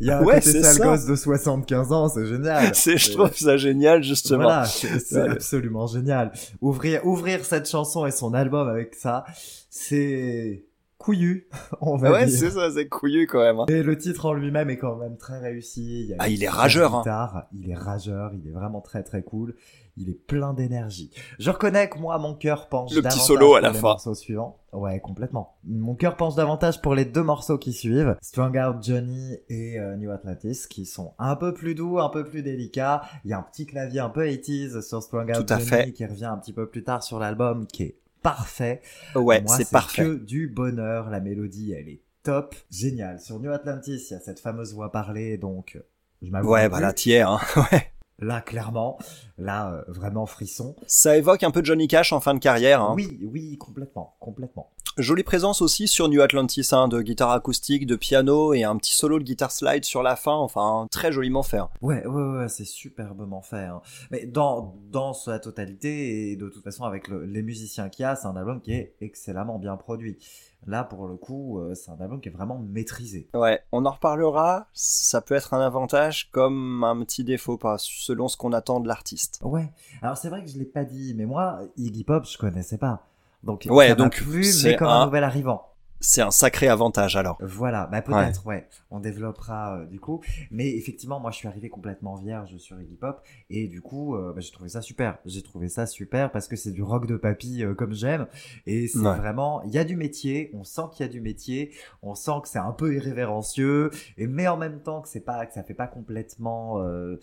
Il y a un Ouais, côté c'est sale ça. gosse de 75 ans, c'est génial. C'est, je trouve ça génial, justement. Voilà, c'est Ouais. absolument génial. Ouvrir, ouvrir cette chanson et son album avec ça, c'est couillu, on va ouais, dire. c'est ça, c'est couillu quand même. hein. Et le titre en lui-même est quand même très réussi. Il y a Ah, il est rageur, hein. Il est rageur, il est vraiment très très cool. Il est plein d'énergie. Je reconnais que moi, mon cœur penche Le petit davantage solo à pour la les fin. morceaux suivants. Ouais, complètement. Mon cœur penche davantage pour les deux morceaux qui suivent. Strong Out Johnny et euh, New Atlantis, qui sont un peu plus doux, un peu plus délicats. Il y a un petit clavier un peu 80s sur Strong Out Tout à Johnny fait. qui revient un petit peu plus tard sur l'album, qui est parfait. Ouais, Moi, c'est parfait. que du bonheur. La mélodie, elle est top. Génial. Sur New Atlantis, il y a cette fameuse voix parlée, donc je m'avoue. Ouais, bah plus. là, tiers, hein. Ouais. Là, clairement. Là, euh, vraiment frisson. Ça évoque un peu Johnny Cash en fin de carrière. Hein. Oui, oui, complètement, complètement. Jolie présence aussi sur New Atlantis, hein, de guitare acoustique, de piano et un petit solo de guitare slide sur la fin. Enfin, très joliment fait. Ouais, ouais, ouais, c'est superbement fait. hein. Mais dans, dans sa totalité, et de toute façon, avec le- les musiciens qu'il y a, c'est un album qui est excellemment bien produit. Là, pour le coup, euh, c'est un album qui est vraiment maîtrisé. Ouais, on en reparlera. Ça peut être un avantage comme un petit défaut, pas selon ce qu'on attend de l'artiste. Ouais. Alors, c'est vrai que je l'ai pas dit, mais moi, Iggy Pop, je connaissais pas. Donc, Ouais, ça donc, plu, c'est mais comme un- un nouvel arrivant. C'est un sacré avantage alors. Voilà, bah peut-être, ouais. On développera euh, du coup. Mais effectivement, moi, je suis arrivé complètement vierge sur Iggy Pop. Et du coup, euh, bah, j'ai trouvé ça super. J'ai trouvé ça super parce que c'est du rock de papy euh, comme j'aime. Et c'est Ouais. vraiment, il y a du métier. On sent qu'il y a du métier. On sent que c'est un peu irrévérencieux. Et mais en même temps que c'est pas, que ça fait pas complètement euh,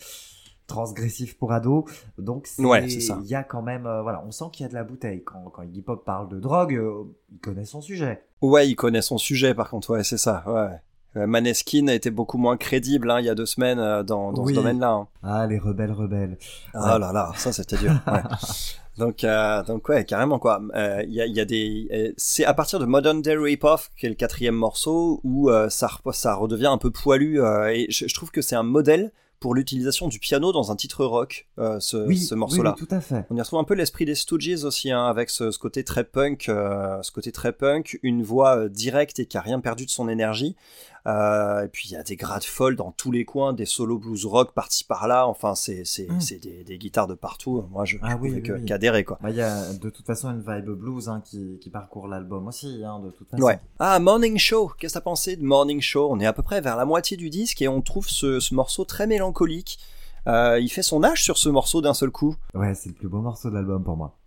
transgressif pour ado. Donc c'est, Ouais, c'est ça. il y a quand même, euh, voilà, on sent qu'il y a de la bouteille. Quand, quand Iggy Pop parle de drogue, euh, il connaît son sujet. Ouais, il connaît son sujet par contre, ouais, c'est ça. Ouais. Euh, Maneskin a été beaucoup moins crédible hein, il y a deux semaines euh, dans, dans Oui. ce domaine-là. hein. Ah, les rebelles, rebelles. Ah Ouais. là là, ça c'était dur. ouais. donc, euh, donc ouais, carrément quoi. Euh, Il y, a, il y a des, c'est à partir de Modern Day Rip-Off, qui est le quatrième morceau, où ça, ça redevient un peu poilu. et je, je trouve que c'est un modèle pour l'utilisation du piano dans un titre rock, euh, ce, oui, ce oui, morceau-là. oui, tout à fait. On y retrouve un peu l'esprit des Stooges aussi, hein, avec ce, ce côté très punk, euh, ce côté très punk, une voix euh, directe et qui a rien perdu de son énergie. Euh, et puis il y a des grades folles dans tous les coins, des solos blues rock par-ci par-là. Enfin, c'est c'est Mm. c'est des, des guitares de partout. Moi, je, Ah je oui, qu'adhérer quoi. Bah, il y a de toute façon une vibe blues hein, qui, qui parcourt l'album aussi, hein, de toute façon. Ouais. Ah, Morning Show. Qu'est-ce que t'as pensé de Morning Show? On est à peu près vers la moitié du disque et on trouve ce, ce morceau très mélancolique. Euh, il fait son âge sur ce morceau d'un seul coup. Ouais, c'est le plus beau morceau de l'album pour moi.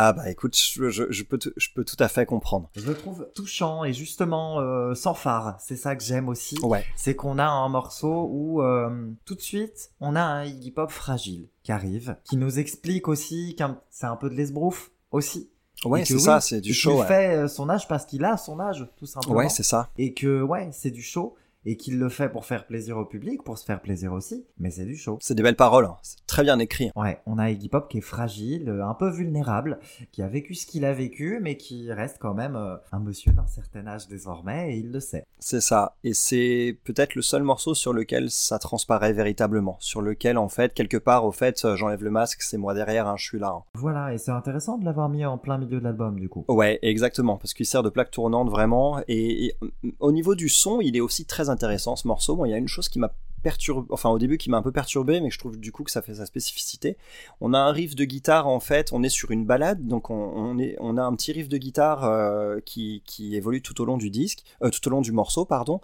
Ah bah écoute, je, je, je peux, tout- je peux tout à fait comprendre. Je le trouve touchant et justement euh, sans phare. C'est ça que j'aime aussi. Ouais. C'est qu'on a un morceau où euh, tout de suite on a un Iggy Pop fragile qui arrive, qui nous explique aussi qu'un c'est un peu de l'esbrouf aussi. Ouais, c'est oui, ça, c'est du show. ouais. fait euh, son âge parce qu'il a son âge, tout simplement. Ouais, c'est ça. et que ouais, c'est du show et qu'il le fait pour faire plaisir au public, pour se faire plaisir aussi, mais c'est du show. C'est des belles paroles. hein. C'est très bien écrit. Ouais, on a Iggy Pop qui est fragile, un peu vulnérable, qui a vécu ce qu'il a vécu, mais qui reste quand même euh, un monsieur d'un certain âge désormais, et il le sait. C'est ça. Et c'est peut-être le seul morceau sur lequel ça transparaît véritablement. Sur lequel, en fait, quelque part, au fait, euh, j'enlève le masque, c'est moi derrière, hein, je suis là. hein. Voilà, et c'est intéressant de l'avoir mis en plein milieu de l'album, du coup. Ouais, exactement, parce qu'il sert de plaque tournante vraiment. Et, et, mm, au niveau du son, il est aussi très intéressant ce morceau. Bon, il y a une chose qui m'a perturbé, enfin au début qui m'a un peu perturbé, mais je trouve du coup que ça fait sa spécificité. On a un riff de guitare en fait, on est sur une balade, donc on, on est, on a un petit riff de guitare euh, qui, qui évolue tout au long du disque, euh, tout au long du morceau, pardon.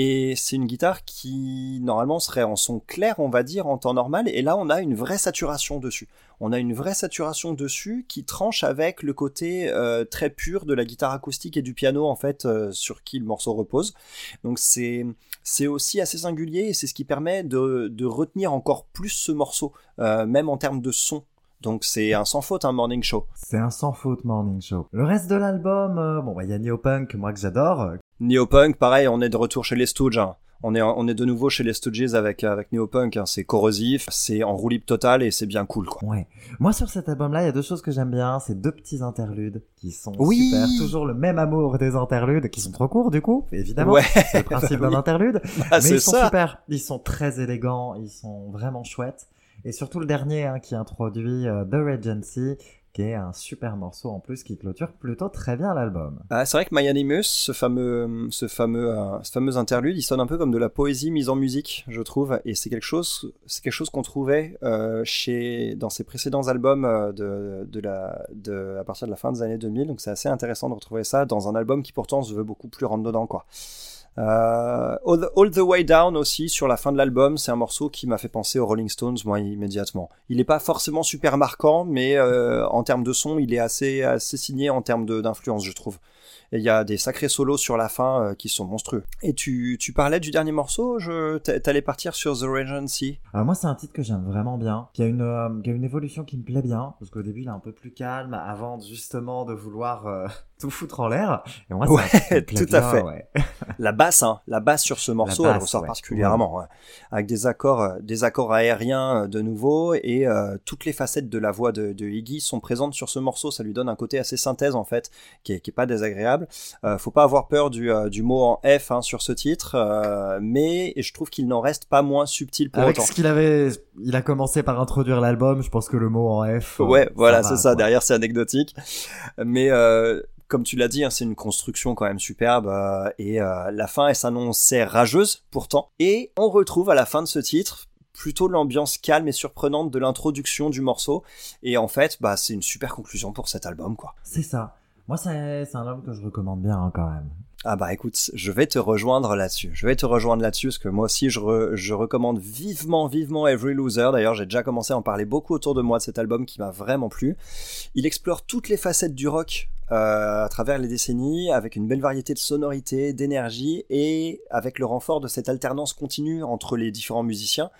Et c'est une guitare qui normalement serait en son clair, on va dire, en temps normal. Et là, on a une vraie saturation dessus. On a une vraie saturation dessus qui tranche avec le côté euh, très pur de la guitare acoustique et du piano en fait euh, sur qui le morceau repose. Donc c'est aussi assez singulier et c'est ce qui permet de, de retenir encore plus ce morceau, euh, même en termes de son. Donc c'est un sans faute un morning show. C'est un sans faute morning show. Le reste de l'album, bon, bah, il y a Neopunk, moi que j'adore. Neopunk, pareil, on est de retour chez les Stooges. hein. On est, on est de nouveau chez les Stooges avec, avec Neopunk. hein. C'est corrosif, c'est en roue totale et c'est bien cool. Quoi. Ouais. Moi, sur cet album-là, il y a deux choses que j'aime bien. C'est deux petits interludes qui sont Oui. super. Toujours le même amour des interludes, qui sont trop courts, du coup, évidemment. Ouais, C'est le principe bah d'un interlude. Ah, Mais ils sont ça. super. Ils sont très élégants. Ils sont vraiment chouettes. Et surtout le dernier hein, qui introduit euh, The Regency, qui est un super morceau en plus qui clôture plutôt très bien l'album. Ah, c'est vrai que Mayanimous, ce fameux, ce fameux, euh, ce fameux interlude, il sonne un peu comme de la poésie mise en musique, je trouve, et c'est quelque chose, c'est quelque chose qu'on trouvait euh, chez, dans ses précédents albums euh, de, la, à partir de la fin des années 2000. Donc c'est assez intéressant de retrouver ça dans un album qui pourtant se veut beaucoup plus rentre dedans, quoi. Euh, All, the, Way Down aussi sur la fin de l'album, c'est un morceau qui m'a fait penser aux Rolling Stones moi immédiatement. Il n'est pas forcément super marquant, mais euh, en termes de son, il est assez assez signé en termes d'influence, je trouve. Et il y a des sacrés solos sur la fin euh, qui sont monstrueux. Et tu, parlais du dernier morceau, t'allais partir sur The Regency. Alors moi, c'est un titre que j'aime vraiment bien, qui a une, qui a une évolution qui me plaît bien, parce qu'au début, il est un peu plus calme, avant justement de vouloir tout foutre en l'air. Et moi, c'est Ouais, tout à fait. ouais. La basse, hein, la basse sur ce morceau, basse, elle ressort ouais. particulièrement, ouais. avec des accords, euh, des accords aériens euh, de nouveau, et euh, toutes les facettes de la voix de, de Iggy sont présentes sur ce morceau. Ça lui donne un côté assez synthèse en fait, qui est, qui est pas désagréable. Faut pas avoir peur du, du mot en F hein, sur ce titre, mais je trouve qu'il n'en reste pas moins subtil pour Avec autant. ce qu'il avait, il a commencé par introduire l'album, je pense que le mot en F. euh, Ouais, voilà, c'est ça. Derrière, c'est anecdotique. Mais comme tu l'as dit, hein, c'est une construction quand même superbe. euh, et euh, la fin, elle s'annonçait rageuse pourtant. Et on retrouve à la fin de ce titre plutôt l'ambiance calme et surprenante de l'introduction du morceau. Et en fait, bah, c'est une super conclusion pour cet album, quoi. C'est ça. Moi, c'est c'est un album que je recommande bien hein, quand même. Ah bah écoute, je vais te rejoindre là-dessus. Je vais te rejoindre là-dessus parce que moi aussi je, re- je recommande vivement, vivement Every Loser. D'ailleurs, j'ai déjà commencé à en parler beaucoup autour de moi de cet album qui m'a vraiment plu. Il explore toutes les facettes du rock euh, à travers les décennies avec une belle variété de sonorités, d'énergie et avec le renfort de cette alternance continue entre les différents musiciens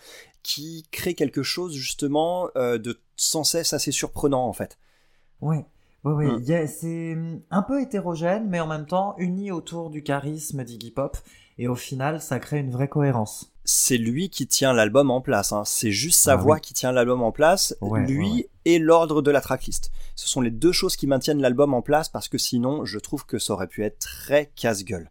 qui crée quelque chose justement euh, de sans cesse assez surprenant en fait. Ouais. Ouais, ouais. Mm. c'est hum, un peu hétérogène, mais en même temps uni autour du charisme d'Iggy Pop. Et au final, ça crée une vraie cohérence. C'est lui qui tient l'album en place. hein. C'est juste sa Ah voix oui. qui tient l'album en place, Ouais, lui ouais, et l'ordre de la tracklist. Ce sont les deux choses qui maintiennent l'album en place parce que sinon, je trouve que ça aurait pu être très casse-gueule.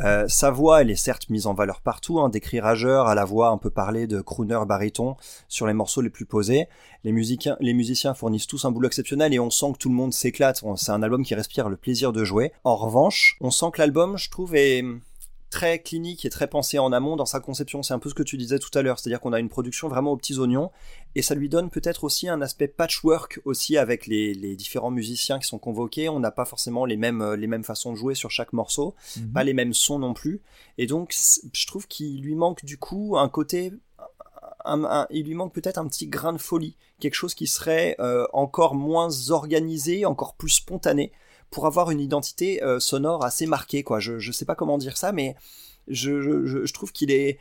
Euh, sa voix, elle est certes mise en valeur partout, hein, des cris rageurs à la voix un peu parlée de crooner baryton sur les morceaux les plus posés. Les musiciens, les musiciens fournissent tous un boulot exceptionnel et on sent que tout le monde s'éclate. C'est un album qui respire le plaisir de jouer. En revanche, on sent que l'album, je trouve, est très clinique et très pensé en amont dans sa conception. C'est un peu ce que tu disais tout à l'heure, c'est-à-dire qu'on a une production vraiment aux petits oignons et ça lui donne peut-être aussi un aspect patchwork aussi avec les, les différents musiciens qui sont convoqués. On n'a pas forcément les mêmes, euh, les mêmes façons de jouer sur chaque morceau, Mhm. pas les mêmes sons non plus. Et donc, je trouve qu'il lui manque du coup un côté. un- un- il lui manque peut-être un petit grain de folie, quelque chose qui serait euh, encore moins organisé, encore plus spontané, pour avoir une identité euh, sonore assez marquée. Quoi. Je, sais pas comment dire ça, mais je trouve qu'il est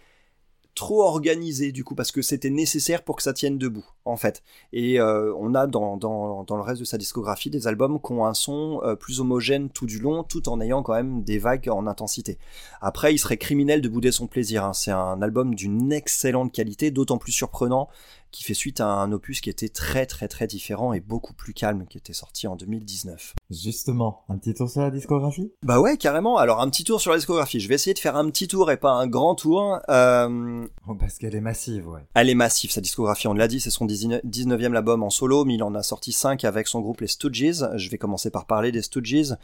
trop organisé du coup parce que c'était nécessaire pour que ça tienne debout en fait. Et euh, on a dans, dans, dans le reste de sa discographie des albums qui ont un son euh, plus homogène tout du long tout en ayant quand même des vagues en intensité. Après il serait criminel de bouder son plaisir hein. c'est un album d'une excellente qualité d'autant plus surprenant qui fait suite à un opus qui était très très très différent et beaucoup plus calme qui était sorti en 2019 Justement, un petit tour sur la discographie? Bah ouais carrément. Alors un petit tour sur la discographie. Je vais essayer de faire un petit tour et pas un grand tour. Euh, Parce qu'elle est massive, ouais. Elle est massive, sa discographie, on l'a dit, c'est son 19e album en solo, mais il en a sorti 5 avec son groupe les Stooges. Je vais commencer par parler des Stooges.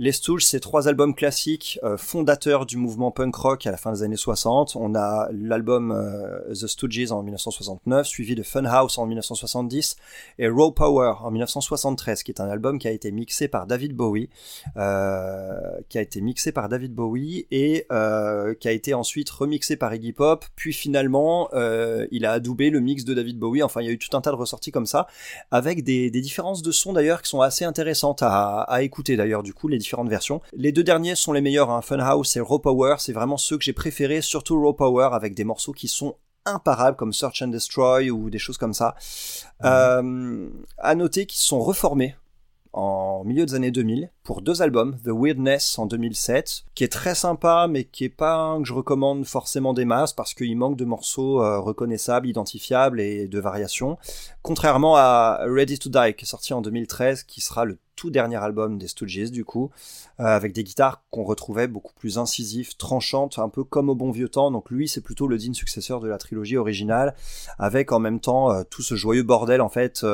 Les Stooges, c'est trois albums classiques euh, fondateurs du mouvement punk rock à la fin des années 60. On a l'album euh, The Stooges en 1969, suivi de Funhouse en 1970 et Raw Power en 1973, qui est un album qui a été mixé par David Bowie, euh, qui a été mixé par David Bowie et qui a été ensuite remixé par Iggy Pop. Puis finalement, il a adoubé le mix de David Bowie. Enfin, il y a eu tout un tas de ressorties comme ça, avec des, des différences de son d'ailleurs qui sont assez intéressantes à, à écouter d'ailleurs. Du coup, les différentes versions. Les deux derniers sont les meilleurs, hein. Funhouse et Raw Power, c'est vraiment ceux que j'ai préférés, surtout Raw Power avec des morceaux qui sont imparables comme Search and Destroy ou des choses comme ça. Euh, à noter qu'ils sont reformés en milieu des années 2000 pour deux albums, The Weirdness en 2007, qui est très sympa mais qui est pas que je recommande forcément des masses parce qu'il manque de morceaux euh, reconnaissables, identifiables et de variations. Contrairement à Ready to Die qui est sorti en 2013, qui sera le tout dernier album des Stooges du coup, euh, avec des guitares qu'on retrouvait beaucoup plus incisives, tranchantes, un peu comme au bon vieux temps. Donc lui, c'est plutôt le digne successeur de la trilogie originale, avec en même temps euh, tout ce joyeux bordel en fait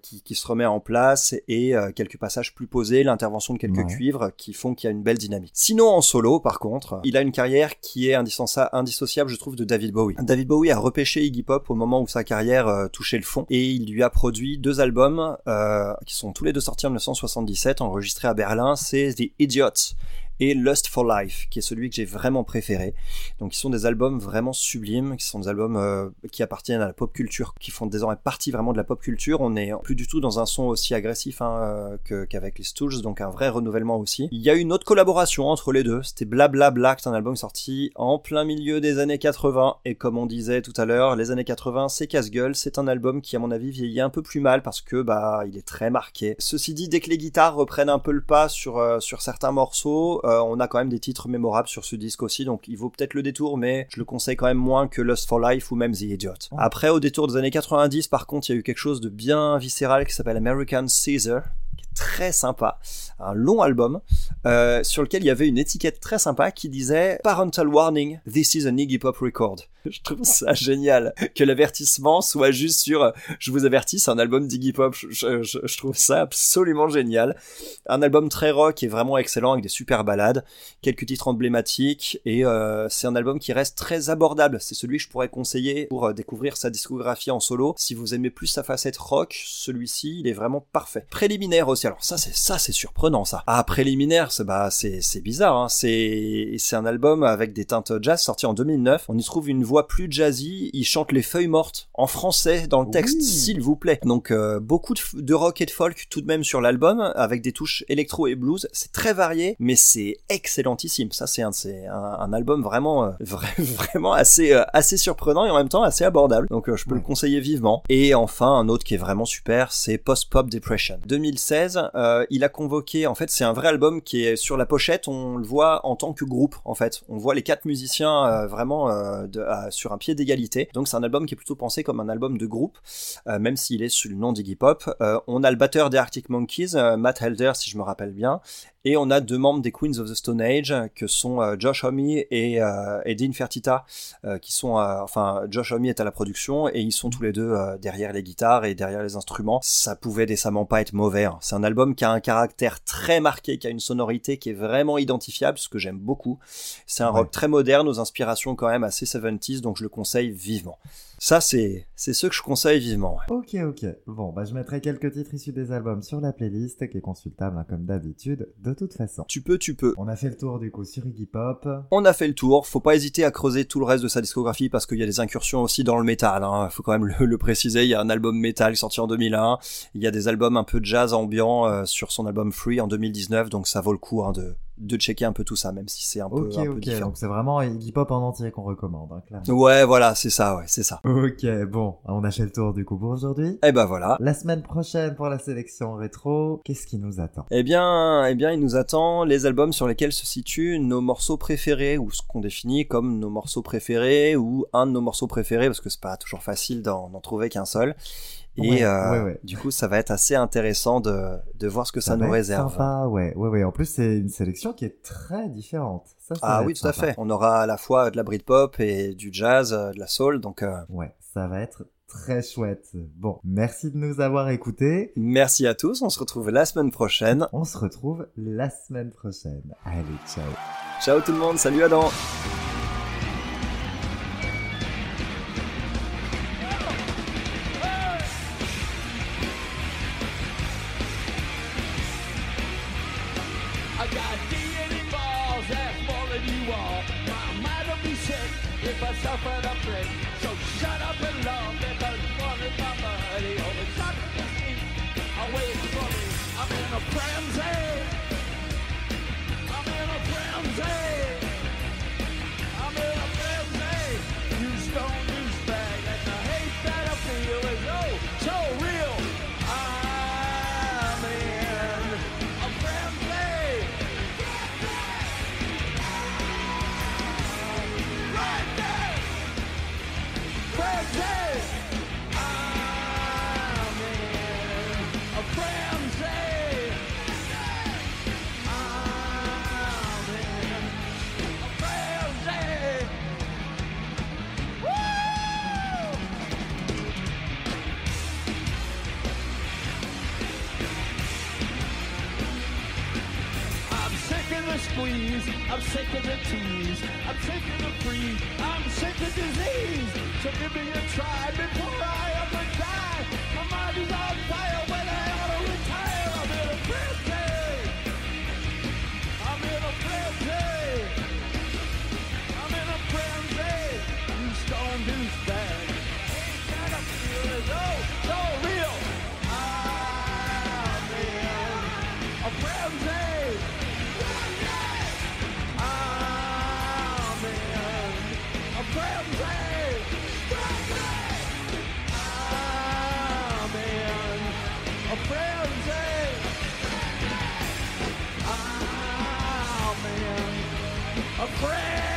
qui, se remet en place et quelques passages plus posés, l'intervention de quelques Ouais. cuivres qui font qu'il y a une belle dynamique. Sinon en solo, par contre, il a une carrière qui est indissociable, je trouve, de David Bowie. David Bowie a repêché Iggy Pop au moment où sa carrière euh, touchait le fond et il lui a produit deux albums euh, qui sont tous les deux sortis en 1977, enregistrés à Berlin. C'est The Idiots et Lust for Life, qui est celui que j'ai vraiment préféré. Donc, ils sont des albums vraiment sublimes, qui sont des albums euh, qui appartiennent à la pop culture, qui font désormais partie vraiment de la pop culture. On n'est plus du tout dans un son aussi agressif hein, euh, qu'avec les Stooges, donc un vrai renouvellement aussi. Il y a une autre collaboration entre les deux, c'était Blabla Black, un album sorti en plein milieu des années 80, et comme on disait tout à l'heure, les années 80, c'est casse-gueule, c'est un album qui à mon avis vieillit un peu plus mal parce que bah il est très marqué. Ceci dit, dès que les guitares reprennent un peu le pas sur, euh, sur certains morceaux, euh, on a quand même des titres mémorables sur ce disque aussi, donc il vaut peut-être le détour, mais je le conseille quand même moins que Lust for Life ou même The Idiot. Après, au détour des années 90, par contre, il y a eu quelque chose de bien viscéral qui s'appelle American Caesar, très sympa, un long album euh, sur lequel il y avait une étiquette très sympa qui disait Parental Warning, this is an Iggy Pop record. Je trouve ça génial que l'avertissement soit juste sur je vous avertis, c'est un album d'Iggy Pop. Je, je- je- je trouve ça absolument génial. Un album très rock et vraiment excellent avec des super ballades, quelques titres emblématiques et euh, c'est un album qui reste très abordable. C'est celui que je pourrais conseiller pour euh, découvrir sa discographie en solo. Si vous aimez plus sa facette rock, celui-ci il est vraiment parfait. Préliminaire aussi. Alors ça c'est ça c'est surprenant ça. Ah préliminaire c'est bah c'est c'est bizarre. Hein. C'est c'est un album avec des teintes jazz sorti en 2009. On y trouve une voix plus jazzy. Il chante les feuilles mortes en français dans le texte Oui. s'il vous plaît. Donc euh, beaucoup de, rock et de folk tout de même sur l'album avec des touches électro et blues. C'est très varié, mais c'est excellentissime. Ça c'est un, c'est un, un album vraiment euh, vra- vraiment assez euh, assez surprenant et en même temps assez abordable. Donc euh, je peux Ouais. le conseiller vivement. Et enfin un autre qui est vraiment super, c'est Post Pop Depression. 2016, euh, il a convoqué. En fait, c'est un vrai album qui est sur la pochette. On le voit en tant que groupe. En fait, on voit les quatre musiciens euh, vraiment euh, sur un pied d'égalité. Donc c'est un album qui est plutôt pensé comme un album de groupe, même s'il est sous le nom d'Iggy Pop. On a le batteur des Arctic Monkeys, Matt Helder, si je me rappelle bien. Et on a deux membres des Queens of the Stone Age, que sont euh, Josh Homme et, euh, et Dean Fertita, euh, qui sont, euh, enfin, Josh Homme est à la production et ils sont tous les deux derrière les guitares et derrière les instruments. Ça pouvait décemment pas être mauvais. hein. C'est un album qui a un caractère très marqué, qui a une sonorité qui est vraiment identifiable, ce que j'aime beaucoup. C'est un Ouais. rock très moderne, aux inspirations quand même assez 70s, donc je le conseille vivement. Ça, c'est, c'est ce que je conseille vivement. Ok, ok. Bon, bah je mettrai quelques titres issus des albums sur la playlist qui est consultable hein, comme d'habitude, de toute façon. Tu peux, tu peux. On a fait le tour du coup sur Iggy Pop. On a fait le tour, faut pas hésiter à creuser tout le reste de sa discographie parce qu'il y a des incursions aussi dans le métal, hein. faut quand même le, le préciser, il y a un album métal sorti en 2001, il y a des albums un peu jazz ambiant euh, sur son album Free en 2019, donc ça vaut le coup hein, de, de checker un peu tout ça, même si c'est un peu, Ok, un peu différent. Donc c'est vraiment Iggy Pop en entier qu'on recommande, hein, clairement. Ouais, voilà, c'est ça, ouais, c'est ça. Ok, bon, on a fait le tour du coup pour aujourd'hui. Et ben voilà. La semaine prochaine pour la sélection rétro, qu'est-ce qui nous attend? Eh bien, eh bien, il nous attend les albums sur lesquels se situent nos morceaux préférés, ou ce qu'on définit comme nos morceaux préférés, ou un de nos morceaux préférés, parce que c'est pas toujours facile d'en trouver qu'un seul. Et euh, du coup, ça va être assez intéressant de, de voir ce que ça, nous réserve. Sympa, ouais, ouais, ouais. En plus, c'est une sélection qui est très différente. Ah oui, tout à fait. On aura à la fois de la Britpop et du jazz, euh, de la soul, donc. Euh, ouais, ça va être très chouette. Bon, merci de nous avoir écoutés. Merci à tous. On se retrouve la semaine prochaine. On se retrouve la semaine prochaine. Allez, ciao. Ciao tout le monde. Salut Adam. squeeze. I'm sick of the tease. I'm sick of the freeze. I'm sick of disease. So give me a try before I ever die. My mind is on a brand